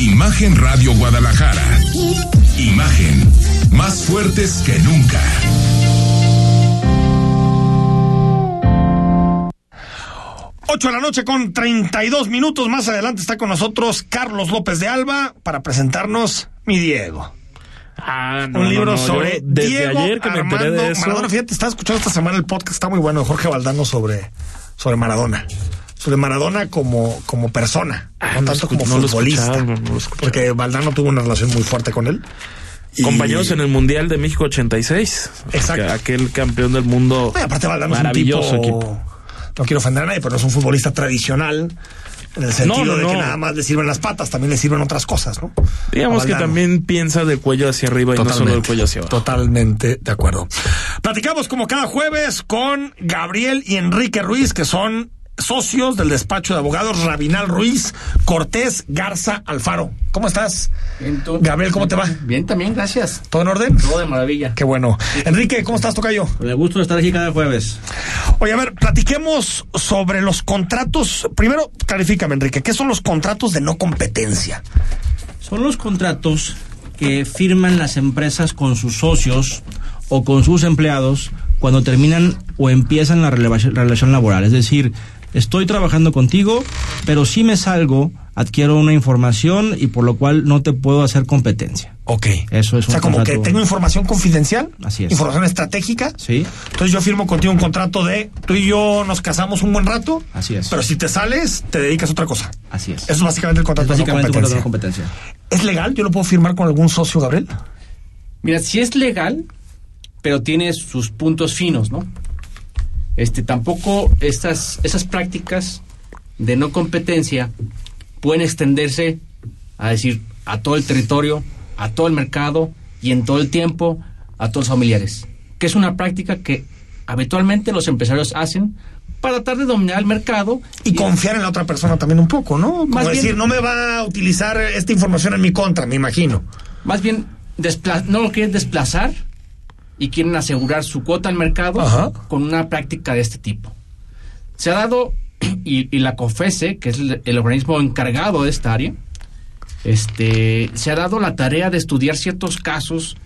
Imagen Radio Guadalajara. Imagen, más fuertes que nunca. Ocho de la noche con 32 minutos. Más adelante está con nosotros Carlos López de Alba para presentarnos Mi Diego. Ah, no, un libro no, sobre desde Diego ayer que me enteré Armando de eso. Maradona. Fíjate, estaba escuchando esta semana el podcast, está muy bueno, de Jorge Valdano sobre, sobre Maradona. Sobre Maradona como, como persona, no no tanto como no futbolista. no lo escuchaba. porque Valdano tuvo una relación muy fuerte con él. Y- Compañeros en el Mundial de México 86. Exacto. Que Aquel campeón del mundo. No, aparte Valdano es un tipo, equipo. no quiero ofender a nadie, pero no es un futbolista tradicional en el sentido No, no, de que no. nada más le sirven las patas, también le sirven otras cosas, ¿no? Digamos que también piensa del cuello hacia arriba y no solo del cuello hacia abajo. Totalmente de acuerdo. Platicamos como cada jueves con Gabriel y Enrique Ruiz, que son socios del despacho de abogados Rabinal Ruiz Cortés Garza Alfaro. ¿Cómo estás? Gabriel, ¿cómo te va? Bien, también, gracias. ¿Todo en orden? Todo de maravilla. Qué bueno. Enrique, ¿cómo estás, Tocayo? Con el gusto de estar aquí cada jueves. Oye, a ver, platiquemos sobre los contratos. Primero, clarifícame, Enrique, ¿qué son los contratos de no competencia? Son los contratos que firman las empresas con sus socios o con sus empleados cuando terminan o empiezan la relación laboral. Es decir, estoy trabajando contigo, pero si me salgo, adquiero una información y por lo cual no te puedo hacer competencia. Ok. Eso es O sea, un como que contrato- tengo información confidencial, Así es. información estratégica. Sí, Entonces yo firmo contigo un contrato de tú y yo nos casamos un buen rato, así es. pero si te sales, te dedicas a otra cosa. Así es. Eso es básicamente el contrato Es de no básicamente un contrato competencia. de no competencia. ¿Es legal? ¿Yo lo puedo firmar con algún socio, Gabriel? Mira, sí es legal, pero tiene sus puntos finos, ¿no? Este, tampoco estas, esas prácticas de no competencia pueden extenderse a decir a todo el territorio, a todo el mercado y en todo el tiempo a todos los familiares. Que es una práctica que habitualmente los empresarios hacen para tratar de dominar el mercado. Y, confiar en la otra persona también un poco, ¿no? Como Más bien- decir, no me va a utilizar esta información en mi contra, me imagino. Más bien, no lo quieren desplazar y quieren asegurar su cuota al mercado Ajá. con una práctica de este tipo. Se ha dado, y, y la COFESE, que es el, el organismo encargado de esta área, este, se ha dado la tarea de estudiar ciertos casos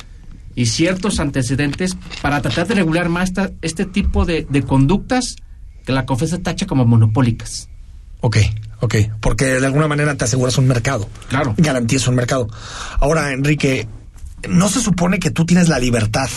y ciertos antecedentes para tratar de regular más esta- este tipo de, de conductas que la COFESE tacha como monopólicas. Ok, ok. Porque de alguna manera te aseguras un mercado. Claro. Garantizas un mercado. Ahora, Enrique, ¿no se supone que tú tienes la libertad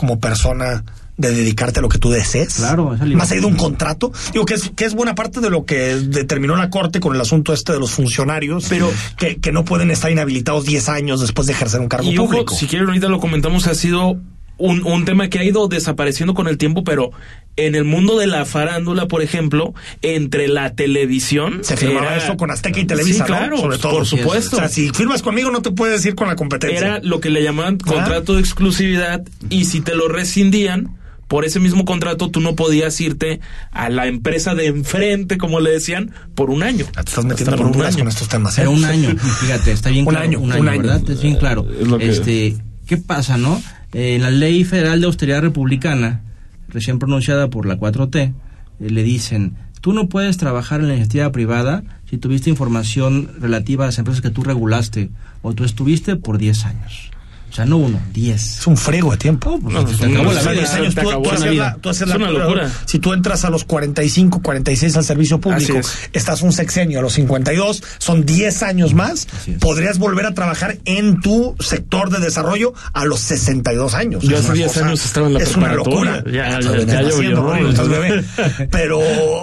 como persona de dedicarte a lo que tú desees? Claro, libertad. Más allá de un contrato. Digo que es, que es buena parte de lo que determinó la Corte con el asunto este de los funcionarios, pero que, que no pueden estar inhabilitados 10 años después de ejercer un cargo Y público. si quieren ahorita lo comentamos, ha sido un, un tema que ha ido desapareciendo con el tiempo, pero en el mundo de la farándula, por ejemplo, entre la televisión... Se firmaba era- eso con Azteca y Televisa, Sí, ¿no? claro, Sobre todo. por supuesto. O sea, si firmas conmigo no te puedes ir con la competencia. Era lo que le llamaban contrato de exclusividad y si te lo rescindían por ese mismo contrato tú no podías irte a la empresa de enfrente, como le decían, por un año. Te estás metiendo por un año. con estos temas. ¿eh? Pero un año, fíjate, está bien Un claro. año, un año, un año. ¿verdad? Es bien claro. Es lo que- Este, ¿qué pasa, no? Eh, en la Ley Federal de Austeridad Republicana, recién pronunciada por la 4T, eh, le dicen, tú no puedes trabajar en la iniciativa privada si tuviste información relativa a las empresas que tú regulaste o tú estuviste por 10 años. O sea, no uno, 10. Es un frego de tiempo. No, años, te tú, tú la tú Es la una locura. Si tú entras a los 45, 46 al servicio público, es. estás un sexenio a los 52, son 10 años más, podrías volver a trabajar en tu sector de desarrollo a los 62 años. Yo hace una 10 cosa- años estaba en la Es una preparatoria. locura. Ya, ya, ya bebé. Pero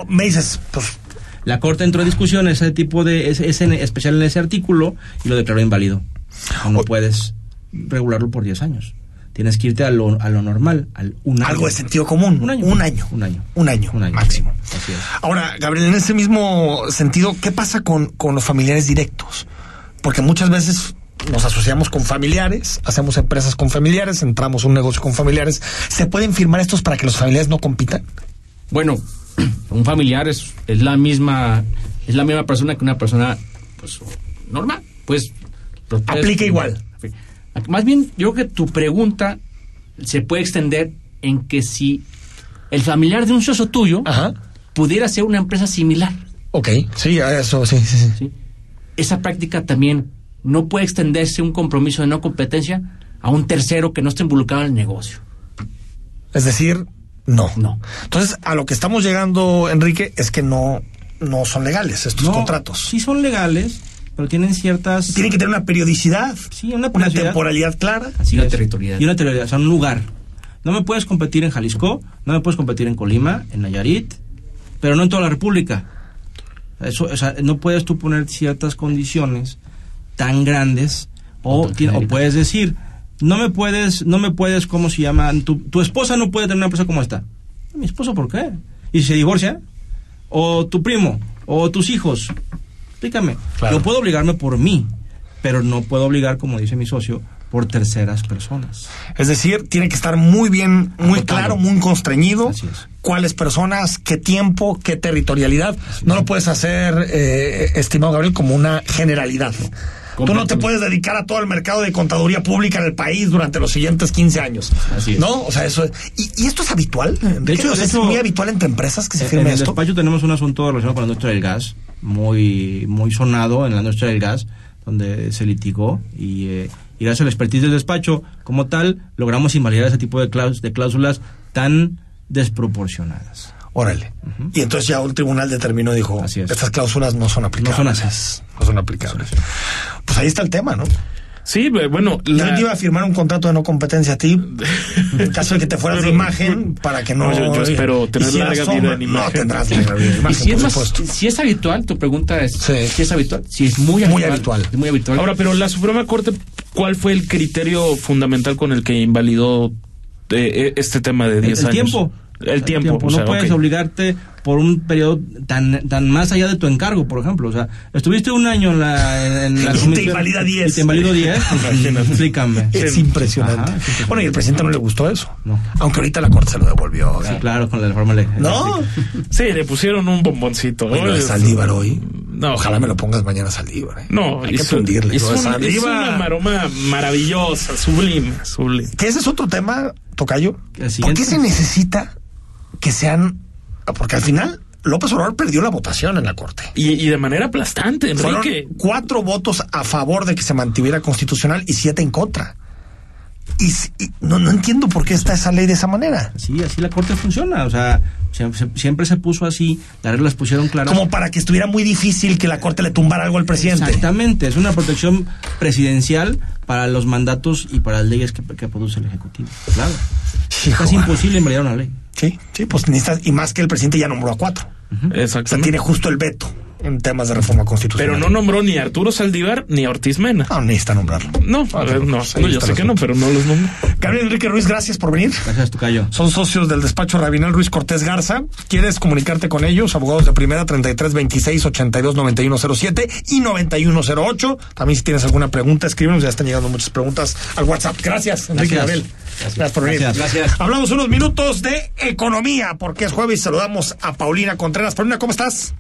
me dices, pues La Corte entró en discusión ese tipo de, ese, ese- especial en ese artículo y lo declaró inválido. No, no puedes regularlo por 10 años. Tienes que irte a lo, a lo normal, al un año. algo de sentido común. Un año. Un año. Un año. Un año, Un año. máximo. Así es. Ahora, Gabriel, en ese mismo sentido, ¿qué pasa con, con los familiares directos? Porque muchas veces nos asociamos con familiares, hacemos empresas con familiares, entramos a un negocio con familiares. ¿Se pueden firmar estos para que los familiares no compitan? Bueno, un familiar es, es la misma es la misma persona que una persona pues normal, pues pues, Aplica igual. Más bien, yo creo que tu pregunta se puede extender en que si el familiar de un socio tuyo Ajá. pudiera ser una empresa similar, Ok, sí, a eso, sí, sí, sí. ¿sí? esa práctica también no puede extenderse un compromiso de no competencia a un tercero que no esté involucrado en el negocio. Es decir, no. No. Entonces, a lo que estamos llegando, Enrique, es que no, no son legales estos No, contratos. Sí son legales, pero tienen ciertas... Tienen que tener una periodicidad, Sí, una una periodicidad. temporalidad clara. Así Y una es. territorialidad. Y una territorialidad, o sea, un lugar. No me puedes competir en Jalisco, no me puedes competir en Colima, en Nayarit, pero no en toda la República. Eso, o sea, no puedes tú poner ciertas condiciones tan grandes o, puedes decir, no me puedes, no me puedes, ¿cómo se llama? Tu, tu esposa no puede tener una empresa como esta. ¿Mi esposo por qué? ¿Y si se divorcia? ¿O tu primo? ¿O tus hijos? Explícame. Claro. Yo puedo obligarme por mí, pero no puedo obligar, como dice mi socio, por terceras personas. Es decir, tiene que estar muy bien, muy Acotado. claro, muy constreñido. Cuáles personas, qué tiempo, qué territorialidad. no lo puedes hacer, eh, estimado Gabriel, como una generalidad. Tú no te puedes dedicar a todo el mercado de contaduría pública en el país durante los siguientes 15 años. Así es. ¿No? O sea, eso es. ¿Y, y esto es habitual? De hecho, es hecho, muy habitual entre empresas que se En- firme en el esto. despacho tenemos un asunto relacionado con la industria del gas, muy, muy sonado en la industria del gas, donde se litigó y, eh, y gracias al expertise del despacho, como tal, logramos invalidar ese tipo de cláusulas tan desproporcionadas. Órale. Y entonces ya un tribunal determinó, dijo, Así es. estas cláusulas no son aplicables. No son así. No son aplicables. Pues ahí está el tema, ¿no? Sí, eh, bueno, Yo la- te iba a firmar un contrato de no competencia a ti, en caso de que te fueras de imagen, para que no... No, yo- yo espero tener larga vida sombra. en imagen. No, tendrás larga vida en Y imagen, si es, más, si es habitual, tu pregunta es, Sí. si es habitual, si es muy Muy habitual. muy habitual. Ahora, pero la Suprema Corte, ¿cuál fue el criterio fundamental con el que invalidó eh, eh, este tema de El, 10 el tiempo, El tiempo. o no puedes obligarte por un periodo tan tan más allá de tu encargo, por ejemplo. O sea, estuviste un año en la, en la Y te comisión- invalida 10. Y te invalidó 10. Imagínate. Explícame. Es impresionante. Ajá, es impresionante. Bueno, y al presidente no le gustó eso. No. Aunque ahorita la corte se lo devolvió. Sí, claro, con la reforma eléctrica. ¿No? Sí, le pusieron un bomboncito. De Oye, Saldívar hoy. No, Ojalá me lo pongas mañana Saldívar. ¿eh? No, hay que fundirle. hizo Lo de un- hizo Saldívar. una maroma maravillosa, sublime, sublime. Que ese es otro tema, Tocayo. El ¿Por siguiente. qué se necesita que sean... Porque al final López Obrador perdió la votación en la corte. Y, y de manera aplastante, Fueron Enrique. cuatro votos a favor de que se mantuviera constitucional y siete en contra. Y, y no, no entiendo por qué está esa ley de esa manera. Sí, así la corte funciona. O sea, siempre, siempre se puso así, las reglas pusieron claras. Como para que estuviera muy difícil que la corte le tumbara algo al presidente. Exactamente, es una protección presidencial para los mandatos y para las leyes que, que produce el Ejecutivo. Claro. Hijo, Es casi imposible invalidar una ley. Sí, sí, pues necesitas, y más que el presidente ya nombró a cuatro. O sea, tiene justo el veto en temas de reforma constitucional. Pero no nombró ni a Arturo Saldívar ni a Ortiz Mena. No, necesita nombrarlo. No, a ver, no, Pues ahí no, yo sé que no, pero no los nombró. Gabriel Enrique Ruiz, gracias por venir. Gracias, Tocayo. Son socios del despacho Rabinal Ruiz Cortés Garza. ¿Quieres comunicarte con ellos? Abogados de primera 33 26 82 91 07 y 91 08. También si tienes alguna pregunta, escríbenos. Ya están llegando muchas preguntas al WhatsApp. Gracias, Enrique Gracias. Gabriel. Gracias, por venir. Gracias. Gracias. Hablamos unos minutos de economía, porque es jueves y saludamos a Paulina Contreras. Paulina, ¿cómo estás?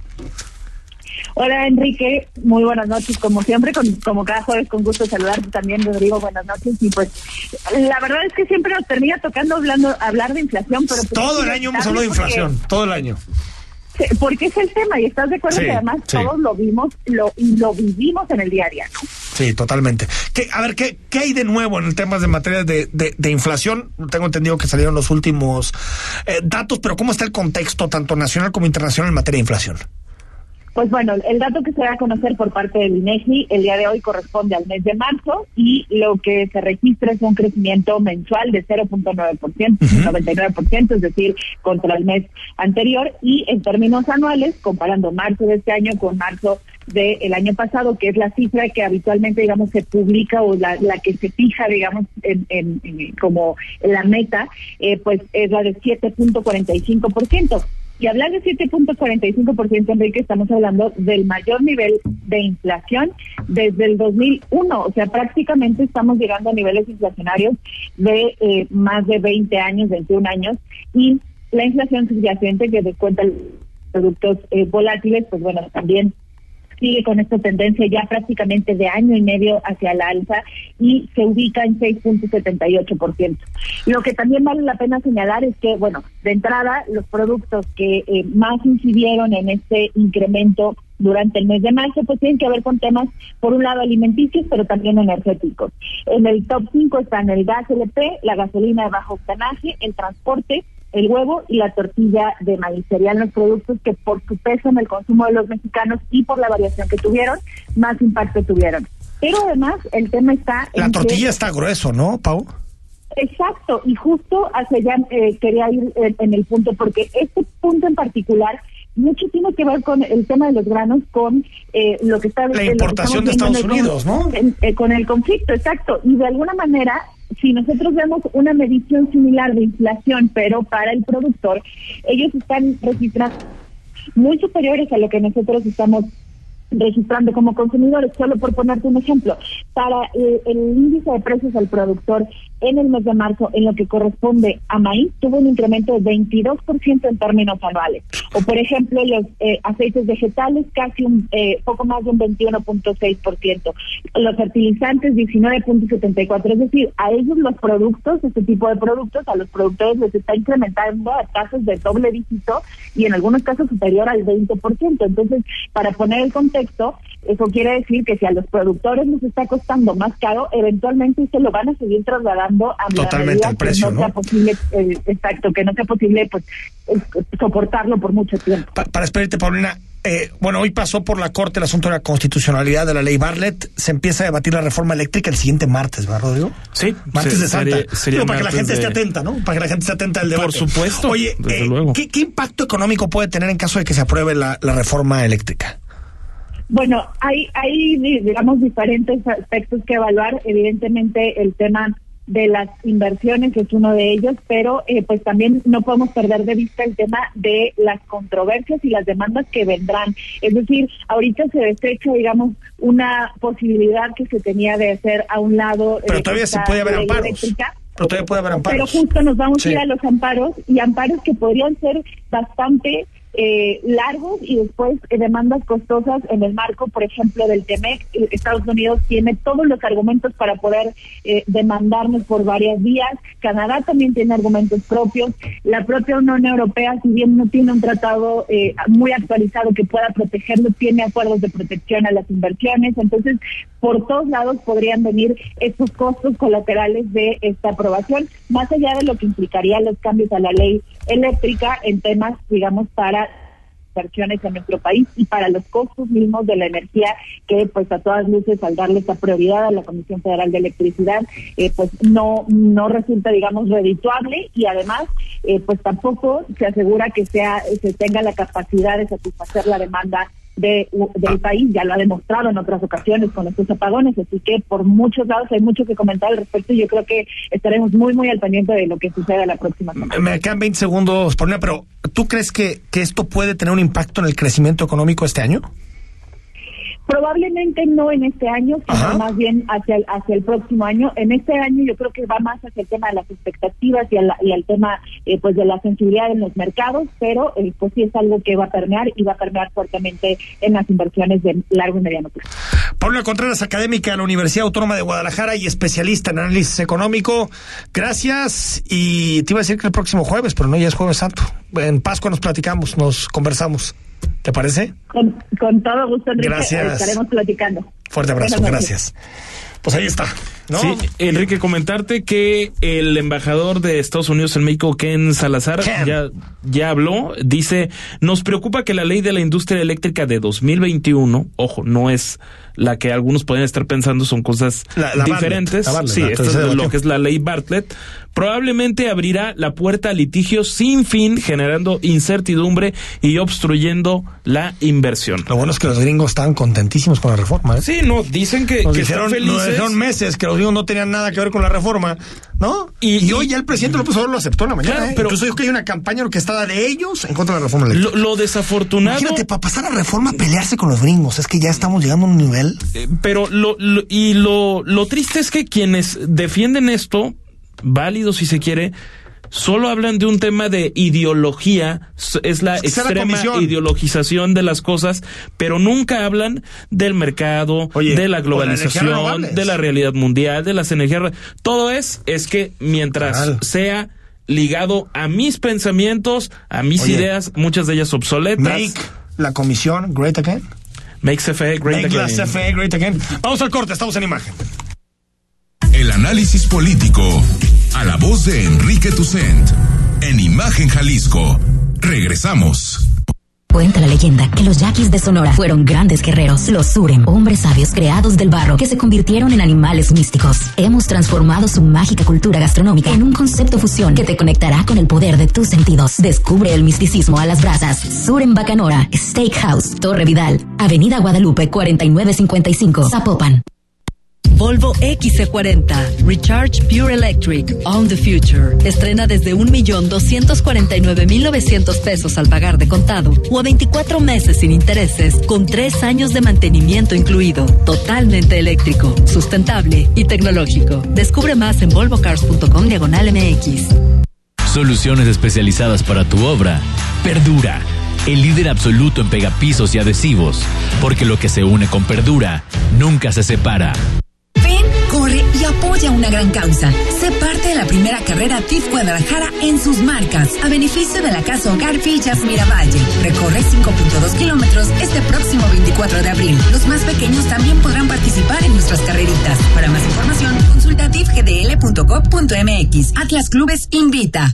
Hola Enrique, muy buenas noches, como siempre, con- como cada jueves con gusto saludarte también Rodrigo, buenas noches y pues la verdad es que siempre nos termina tocando hablando hablar de inflación, pero pues, Todo el año hemos hablado de inflación, todo el año. Porque, es el tema y estás de acuerdo Sí, que además sí. todos lo vimos lo, y lo vivimos en el día a día, ¿no? Sí, totalmente. ¿Qué, a ver, ¿qué, ¿qué hay de nuevo en el tema de materia de, de, de inflación? Tengo entendido que salieron los últimos eh, datos, pero ¿cómo está el contexto tanto nacional como internacional en materia de inflación? Pues bueno, el dato que se da a conocer por parte del INEGI el día de hoy corresponde al mes de marzo y lo que se registra es un crecimiento mensual de 0.9%, 99%, es decir, contra el mes anterior y en términos anuales, comparando marzo de este año con marzo del año pasado, que es la cifra que habitualmente, digamos, se publica o la, la que se fija, digamos, en, en- en- como la meta, eh, pues es la de 7.45%. Y hablar de 7.45%, Enrique, estamos hablando del mayor nivel de inflación desde el 2001. O sea, prácticamente estamos llegando a niveles inflacionarios de eh, más de 20 años, 21 años. Y la inflación subyacente que descuenta los productos eh, volátiles, pues bueno, también sigue con esta tendencia ya prácticamente de año y medio hacia la alza y se ubica en 6.78%. Lo que también vale la pena señalar es que, bueno, de entrada, los productos que eh, más incidieron en este incremento durante el mes de marzo, pues tienen que ver con temas, por un lado, alimenticios, pero también energéticos. En el top 5 están el gas LP, la gasolina de bajo octanaje, el transporte, el huevo y la tortilla de maíz. Serían los productos que por su peso en el consumo de los mexicanos y por la variación que tuvieron, más impacto tuvieron. Pero además, el tema está... La en que- tortilla está grueso, ¿no, Pau? Exacto, y justo hacia allá eh, quería ir en, en el punto, porque este punto en particular mucho tiene que ver con el tema de los granos, con eh, lo que está... La importación de Estados Unidos, con- en- eh, con el conflicto, exacto. Y de alguna manera, si nosotros vemos una medición similar de inflación, pero para el productor, ellos están registrando muy superiores a lo que nosotros estamos registrando como consumidores. Solo por ponerte un ejemplo, para eh, el índice de precios al productor en el mes de marzo, en lo que corresponde a maíz, tuvo un incremento de 22% en términos anuales. O, por ejemplo, los eh, aceites vegetales, casi un eh, poco más de un 21.6%. Los fertilizantes, 19.74%. Es decir, a ellos los productos, este tipo de productos, a los productores les está incrementando a tasas de doble dígito y en algunos casos superior al 20%. Entonces, para poner el contexto, eso quiere decir que si a los productores les está costando más caro, eventualmente se lo van a seguir trasladando a la Totalmente medida al que precio, no sea ¿no? posible, eh, exacto, que no sea posible pues eh, soportarlo por mucho tiempo. Pa- para despedirte, Paulina, eh, bueno, hoy pasó por la Corte el asunto de la constitucionalidad de la ley Bartlett. Se empieza a debatir la reforma eléctrica el siguiente martes, ¿verdad, Rodrigo? Sí. Martes se- de Santa. sería- sería Digo, para que la gente esté de- atenta, ¿no? Para que la gente esté atenta al debate. Por supuesto, Oye, desde eh, luego. ¿qué, qué impacto económico puede tener en caso de que se apruebe la, la reforma eléctrica? Bueno, hay, hay, di- digamos, diferentes aspectos que evaluar. Evidentemente, el tema de las inversiones es uno de ellos, pero eh, pues también no podemos perder de vista el tema de las controversias y las demandas que vendrán. Es decir, ahorita se desecha, digamos, una posibilidad que se tenía de hacer a un lado. Pero todavía se puede haber amparos. Pero todavía puede haber amparos. Pero justo nos vamos a ir a los amparos y amparos que podrían ser bastante eh, largos y después eh, demandas costosas en el marco, por ejemplo, del TEMEC. Eh, Estados Unidos tiene todos los argumentos para poder eh, demandarnos por varias vías. Canadá también tiene argumentos propios. La propia Unión Europea, si bien no tiene un tratado eh, muy actualizado que pueda protegerlo, tiene acuerdos de protección a las inversiones. Entonces, por todos lados podrían venir estos costos colaterales de esta aprobación, más allá de lo que implicaría los cambios a la ley eléctrica en temas, digamos, para inversiones en nuestro país y para los costos mismos de la energía que pues a todas luces al darle esta prioridad a la Comisión Federal de Electricidad eh, pues no no resulta digamos redituable y además eh, pues tampoco se asegura que sea se tenga la capacidad de satisfacer la demanda de, del país, ya lo ha demostrado en otras ocasiones con estos apagones, así que por muchos lados hay mucho que comentar al respecto y yo creo que estaremos muy, muy al pendiente de lo que suceda la próxima semana. Me quedan 20 segundos, Paulina, pero ¿tú crees que, que esto puede tener un impacto en el crecimiento económico este año? Probablemente no en este año, sino Ajá. más bien hacia el, hacia el próximo año. En este año yo creo que va más hacia el tema de las expectativas y al, y al tema eh, pues de la sensibilidad en los mercados, pero eh, pues sí es algo que va a permear y va a permear fuertemente en las inversiones de largo y mediano plazo. Paula Contreras, académica de la Universidad Autónoma de Guadalajara y especialista en análisis económico. Gracias. Y te iba a decir que el próximo jueves, pero no, ya es jueves santo. En Pascua nos platicamos, nos conversamos. ¿Te parece? Con, con todo gusto, Enrique, Gracias. estaremos platicando. Fuerte abrazo, gracias. Pues ahí está. ¿No? Sí, Enrique, comentarte que el embajador de Estados Unidos en México, Ken Salazar, ya, ya habló. Dice, nos preocupa que la ley de la industria eléctrica de 2021, ojo, no es la que algunos pueden estar pensando, son cosas La- la diferentes. Bartlett, la Bartlett, sí, esto es lo que es la ley Bartlett. Probablemente abrirá la puerta a litigios sin fin, generando incertidumbre y obstruyendo la inversión. Lo bueno es que los gringos estaban contentísimos con la reforma. ¿eh? Sí, no, dicen que, Nos que dijeron, están nos felices. dijeron meses que los gringos no tenían nada que ver con la reforma, ¿no? Y, hoy ya el presidente López Obrador lo aceptó en la mañana. Claro, ¿eh? pero- Incluso dijo que hay una campaña orquestada de ellos en contra de la reforma eléctrica. Lo, lo desafortunado. Imagínate, para pasar a reforma, pelearse con los gringos. Es que ya estamos llegando a un nivel. Eh, Pero lo, lo- y lo, lo triste es que quienes defienden esto, válido si se quiere, solo hablan de un tema de ideología, es la que la extrema ideologización de las cosas, pero nunca hablan del mercado, Oye, de la globalización, de la realidad mundial, de las energías. Todo es, es que mientras Claro. sea ligado a mis pensamientos, a mis Oye. ideas, muchas de ellas obsoletas. Make la comisión great again. Make CFE great Make la again. CFE great again. Vamos al corte, estamos en imagen. El análisis político a la voz de Enrique Tucent en Imagen Jalisco. Regresamos. Cuenta la leyenda que los yaquis de Sonora fueron grandes guerreros, los Surem, hombres sabios creados del barro que se convirtieron en animales místicos. Hemos transformado su mágica cultura gastronómica en un concepto fusión que te conectará con el poder de tus sentidos. Descubre el misticismo a las brasas. Surem Bacanora, Steakhouse, Torre Vidal, Avenida Guadalupe 4955, Zapopan. Volvo XC40, Recharge Pure Electric, On the Future. Estrena desde 1.249.900 pesos al pagar de contado o a 24 meses sin intereses con 3 años de mantenimiento incluido. Totalmente eléctrico, sustentable y tecnológico. Descubre más en volvocars.com diagonal MX. Soluciones especializadas para tu obra. Perdura, el líder absoluto en pegapisos y adhesivos, porque lo que se une con Perdura nunca se separa. Apoya una gran causa. Sé parte de la primera carrera TIF Guadalajara en sus marcas, a beneficio de la Casa Hogar Villas Miravalle. Recorre 5.2 kilómetros este próximo 24 de abril. Los más pequeños también podrán participar en nuestras carreritas. Para más información, consulta tifgdl.gov.mx. Atlas Clubes invita.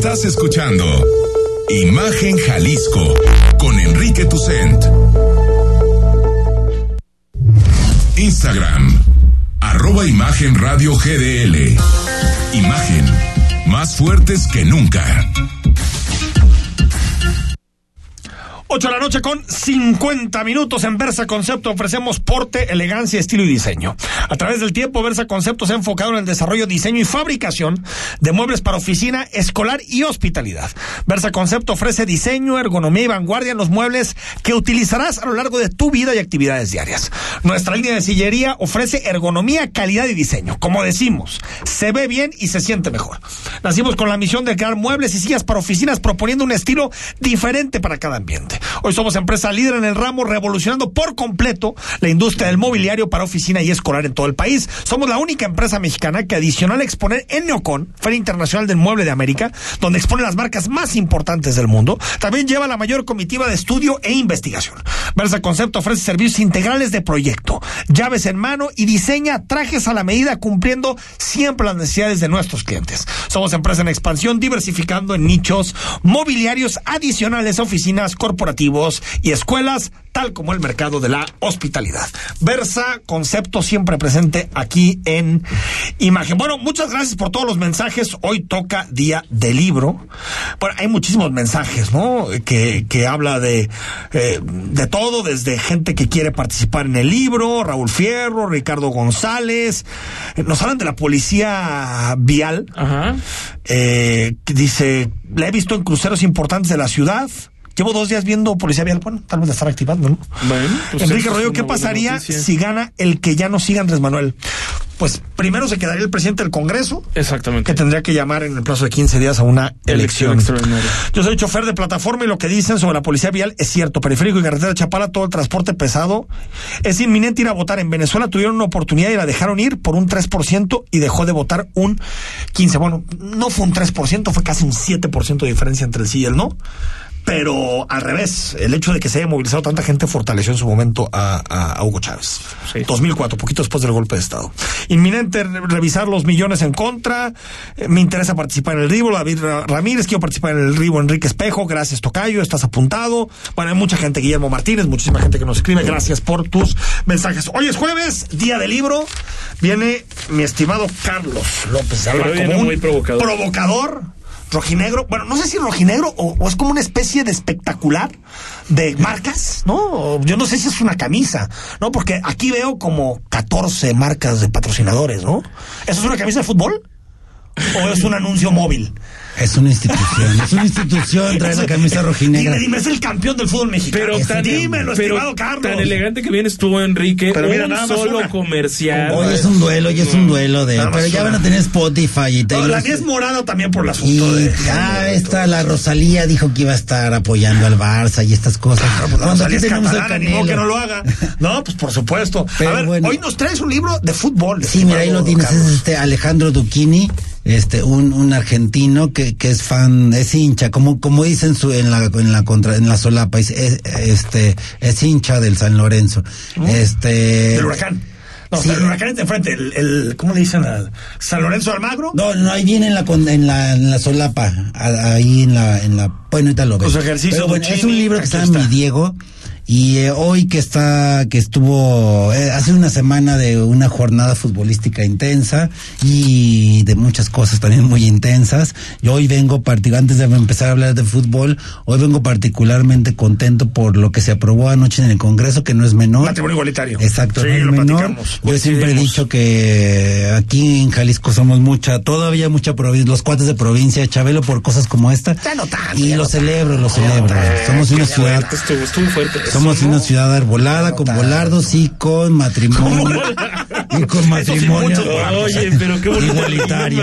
Estás escuchando Imagen Jalisco con Enrique Tucent. Instagram, arroba Imagen Radio GDL. Imagen, más fuertes que nunca. 8 de la noche con 50 minutos en Versa Concepto ofrecemos porte, elegancia, estilo y diseño. A través del tiempo, Versa Concepto se ha enfocado en el desarrollo, diseño y fabricación de muebles para oficina, escolar y hospitalidad. Versa Concepto ofrece diseño, ergonomía y vanguardia en los muebles que utilizarás a lo largo de tu vida y actividades diarias. Nuestra línea de sillería ofrece ergonomía, calidad y diseño. Como decimos, se ve bien y se siente mejor. Nacimos con la misión de crear muebles y sillas para oficinas proponiendo un estilo diferente para cada ambiente. Hoy somos empresa líder en el ramo, revolucionando por completo la industria del mobiliario para oficina y escolar en todo el país. Somos la única empresa mexicana que adicional a exponer en Neocon, Feria Internacional del Mueble de América, donde expone las marcas más importantes del mundo, también lleva la mayor comitiva de estudio e investigación. Versa Concepto ofrece servicios integrales de proyecto, llaves en mano y diseña trajes a la medida cumpliendo siempre las necesidades de nuestros clientes. Somos empresa en expansión, diversificando en nichos mobiliarios adicionales oficinas corporativas y escuelas, tal como el mercado de la hospitalidad. Versa, concepto siempre presente aquí en Imagen. Bueno, muchas gracias por todos los mensajes. Hoy toca día de libro. Bueno, hay muchísimos mensajes, ¿no? Que, que habla de, eh, de todo, desde gente que quiere participar en el libro, Raúl Fierro, Ricardo González. Eh, Nos hablan de la policía vial. Eh, que dice, la he visto en cruceros importantes de la ciudad. Llevo dos días viendo Policía Vial, bueno, tal vez la estar activando, ¿no? Bueno, pues Enrique una ¿qué pasaría si gana el que ya no siga Andrés Manuel? Pues primero se quedaría el presidente del Congreso, Exactamente. que tendría que llamar en el plazo de 15 días a una Elección elección. extraordinaria. Yo soy chofer de plataforma y lo que dicen sobre la policía vial es cierto. Periférico y carretera de Chapala, todo el transporte pesado. Es inminente ir a votar. En Venezuela tuvieron una oportunidad y la dejaron ir por un 3% y dejó de votar un 15%. Bueno, no fue un 3%, fue casi un 7% de diferencia entre el sí y el no. Pero al revés, el hecho de que se haya movilizado tanta gente fortaleció en su momento a, a- a Hugo Chávez. 2004, poquito después del golpe de Estado. Inminente re- revisar los millones en contra. Eh, me interesa participar en el RIBO. David Ra- Ramírez, quiero participar en el RIBO. Enrique Espejo, gracias Tocayo, estás apuntado. Bueno, hay mucha gente, Guillermo Martínez, muchísima gente que nos escribe. Gracias por tus mensajes. Hoy es jueves, día del libro. Viene mi estimado Carlos López Alba como un muy provocador. provocador rojinegro, bueno, no sé si rojinegro o, o es como una especie de espectacular de marcas, ¿no? Yo no sé si es una camisa, ¿no? Porque aquí veo como 14 marcas de patrocinadores, ¿no? ¿Eso es una camisa de fútbol? ¿O es un anuncio móvil? Es una institución, es una institución, trae la camisa rojinegra. Dime, dime, es el campeón del fútbol mexicano. Pero tan, Dímelo, pero estimado Carlos. tan elegante que vienes tú, Enrique. Pero mira, un nada más solo una. comercial. Hoy es un duelo, hoy es un duelo de. Pero ya van a tener Spotify y No, Taylor la mía es morada también por el asunto Y de... ya está la Rosalía dijo que iba a estar apoyando al Barça y estas cosas. Pues Cuando aquí Rosalía es tenemos al catalana, modo Canelo. que no lo haga. No, pues por supuesto. Pero a ver, bueno. hoy nos traes un libro de fútbol. Sí, mira, ahí lo tienes, Carlos. es este Alejandro Duquini, este, un, un argentino que, que es fan, es hincha, como, como dicen su, en la, en la contra, en la solapa, es, es- este, es hincha del San Lorenzo. Este. Del huracán. No, Sí. el huracán está enfrente. El, el- ¿Cómo le dicen al San Lorenzo Almagro? No, no, ahí viene en la, en la, en la solapa, ahí en la, en la, bueno, ahorita lo Pero bueno, de es un libro que aquí está en está. mi Diego. Y eh, hoy que está, que estuvo, eh, hace una semana de una jornada futbolística intensa y de muchas cosas también muy intensas. Yo hoy vengo, antes de empezar a hablar de fútbol, hoy vengo particularmente contento por lo que se aprobó anoche en el Congreso, que no es menor. Matrimonio igualitario. Exacto, Sí, no es lo menor. platicamos. Yo siempre he dicho que aquí en Jalisco somos mucha, todavía mucha provincia, los cuates de provincia, Chabelo por cosas como esta. Ya no tanto, y ya lo no celebro, lo celebro. Somos una ciudad, estuvo, estuvo fuerte. Somos una ciudad arbolada, con volardos y con matrimonio. y con matrimonio. Oye, pero qué bonito igualitario.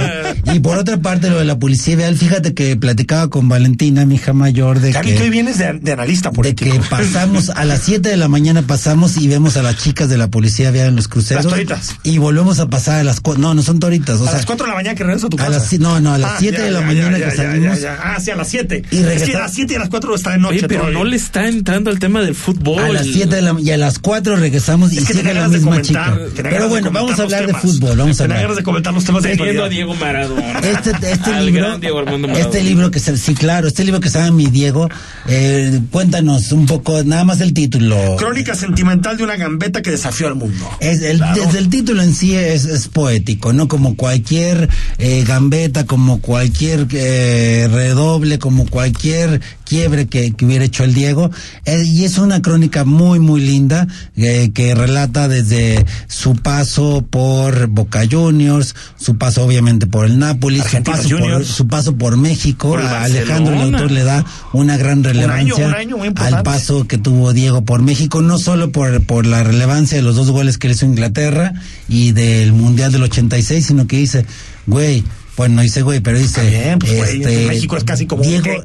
Y por otra parte, lo de la policía vial, fíjate que platicaba con Valentina, mi hija mayor, de que, hoy vienes de, de analista de político. que pasamos a las 7 de la mañana pasamos y vemos a las chicas de la policía vial en los cruceros. Las toritas. Y volvemos a pasar a las cua- no, no son toritas, o a sea, las 4 de la mañana que regreso a tu a casa. las si- no, no, a las Ah, 7 ya, de la ya, mañana ya, que salimos. ya, ya. Ah, sí, a las 7. Y es que regresa- a las 7 y a las 4 está de noche. Oye, pero todavía. no le está entrando al tema del fútbol. A las 7 de la y a las 4 regresamos y Es que sigue la misma comentar, chica. Pero bueno, vamos a hablar de fútbol, vamos a hablar. ganas de comentar los temas de a. Diego Maradona. Este, este libro, Diego Armando Maradona. este libro que se, sí, claro, este libro que se llama Mi Diego, eh, cuéntanos un poco, nada más el título. Crónica sentimental de una gambeta que desafió al mundo. Es el, Claro. Desde el título en sí es, es poético, ¿no? Como cualquier eh, gambeta, como cualquier eh, redoble, como cualquier quiebre que, que hubiera hecho el Diego. Eh, y es una crónica muy, muy linda eh, que relata desde su paso por Boca Juniors, su paso obviamente por el Napoli, su paso, por, su paso por México. Por el A Alejandro el autor le da una gran relevancia un año muy al paso que tuvo Diego por México, no solo por, por la relevancia de los dos goles que le hizo Inglaterra y del Mundial del 86, sino que dice, güey, bueno, no dice güey, pero dice, bien, pues, güey, este, México es casi como Diego.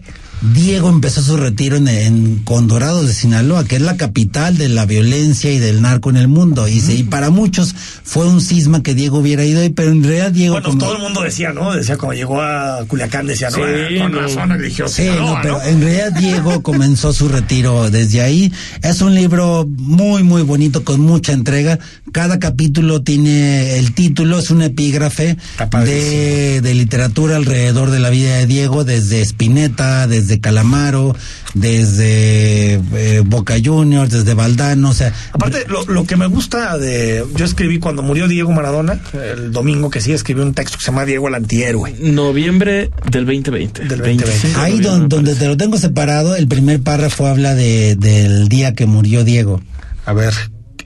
Diego empezó su retiro en, en Condorados de Sinaloa, que es la capital de la violencia y del narco en el mundo. Y, se- y para muchos fue un cisma que Diego hubiera ido ahí, pero en realidad Diego... Bueno, como- todo el mundo decía, ¿no? Decía cuando llegó a Culiacán, decía, no, Sí, eh, con razón eligió Sí, Sinaloa, no, pero ¿no? en realidad Diego comenzó su retiro desde ahí. Es un libro muy, muy bonito, con mucha entrega. Cada capítulo tiene el título, es un epígrafe de, de literatura alrededor de la vida de Diego, desde Spinetta, desde Calamaro, desde eh, Boca Juniors, desde Valdano, o sea, Aparte, lo, lo que me gusta de. Yo escribí cuando murió Diego Maradona, el domingo que sí, escribí un texto que se llama Diego el antihéroe. Noviembre del 2020. Del 25 de ahí noviembre, don- donde te lo tengo separado, el primer párrafo habla de, del día que murió Diego. A ver,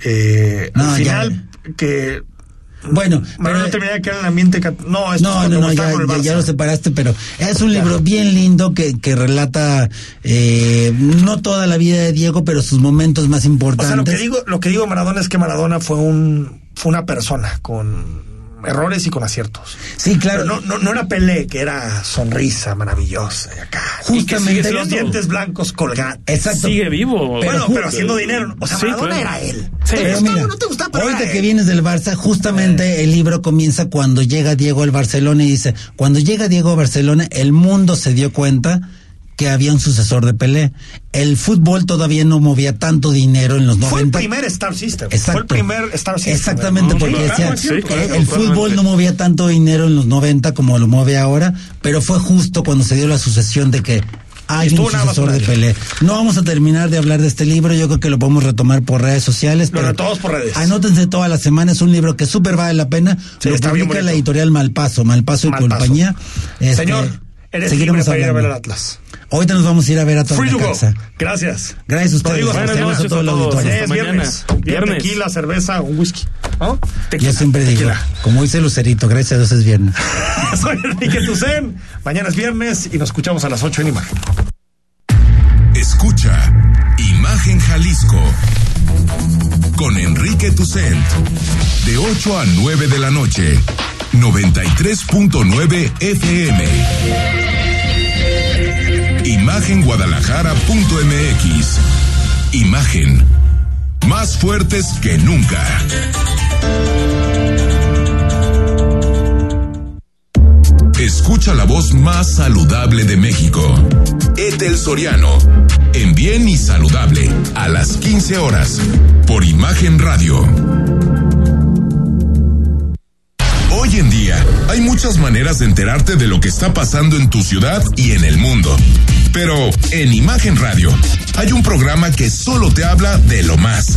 eh, No, al ya. final, que. Bueno, pero- terminaba que era el ambiente. No, esto es No, cuando no, no, ya, ya- ya lo separaste, pero es un libro bien lindo que, que relata eh, no toda la vida de Diego, pero sus momentos más O importantes. sea, lo que digo, lo que digo Maradona es que Maradona fue un fue una persona con errores y con aciertos. Sí, claro. Pero no, no, no era Pelé, que era sonrisa maravillosa y acá. Justamente Y que sigue los dientes blancos colgantes. Exacto. Sigue vivo. bueno, Pero haciendo dinero. O sea, Sí, Maradona claro. era él. Sí. ¿Te gustaba o no te gustaba? Pero ahorita era que él. vienes del Barça, justamente el libro comienza cuando llega Diego al Barcelona y dice, cuando llega Diego a Barcelona, el mundo se dio cuenta que había un sucesor de Pelé. El fútbol todavía no movía tanto dinero en los 90. Fue el primer Star System. Exacto. Fue el primer Star System. Exactamente, ¿no? porque decía, sí, claro, el fútbol no movía tanto dinero en los 90 como lo mueve ahora, pero fue justo cuando se dio la sucesión de que hay Estuvo un sucesor de. Pelé. No vamos a terminar de hablar de este libro, yo creo que lo podemos retomar por redes sociales. Lo pero retomamos por redes. Anótense toda la semana, es un libro que súper vale la pena. Sí, lo publica la editorial Malpaso, Malpaso y Malpaso. compañía. Este, Señor, eres libre para ir a ver al hablando. Atlas. Ahorita nos vamos a ir a ver a toda la casa. Gracias. Gracias a ustedes. Sebastián, noches a todo el a todos. auditorio. Sí, es viernes. Viernes. Viernes. Tequila, cerveza, un whisky. ¿No? Yo siempre digo, Tequila. como dice Lucerito, gracias a Dios es viernes. Soy Enrique Tucen. Mañana es viernes y nos escuchamos a las 8 en Imagen. Escucha Imagen Jalisco con Enrique Tucent de 8 a 9 de la noche 93.9 FM Imagenguadalajara.mx Imagen más fuertes que nunca Escucha la voz más saludable de México. Etel Soriano. En Bien y Saludable. A las 15 horas. Por Imagen Radio. Hoy en día hay muchas maneras de enterarte de lo que está pasando en tu ciudad y en el mundo. Pero en Imagen Radio hay un programa que solo te habla de lo más.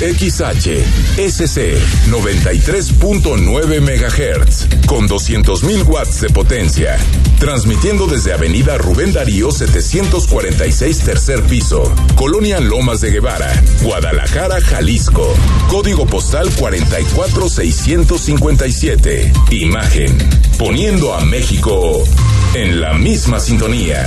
XH, SC 93.9 MHz con 200.000 watts de potencia. Transmitiendo desde Avenida Rubén Darío 746 tercer piso, Colonia Lomas de Guevara, Guadalajara, Jalisco. Código postal 44657. Imagen. Poniendo a México en la misma sintonía.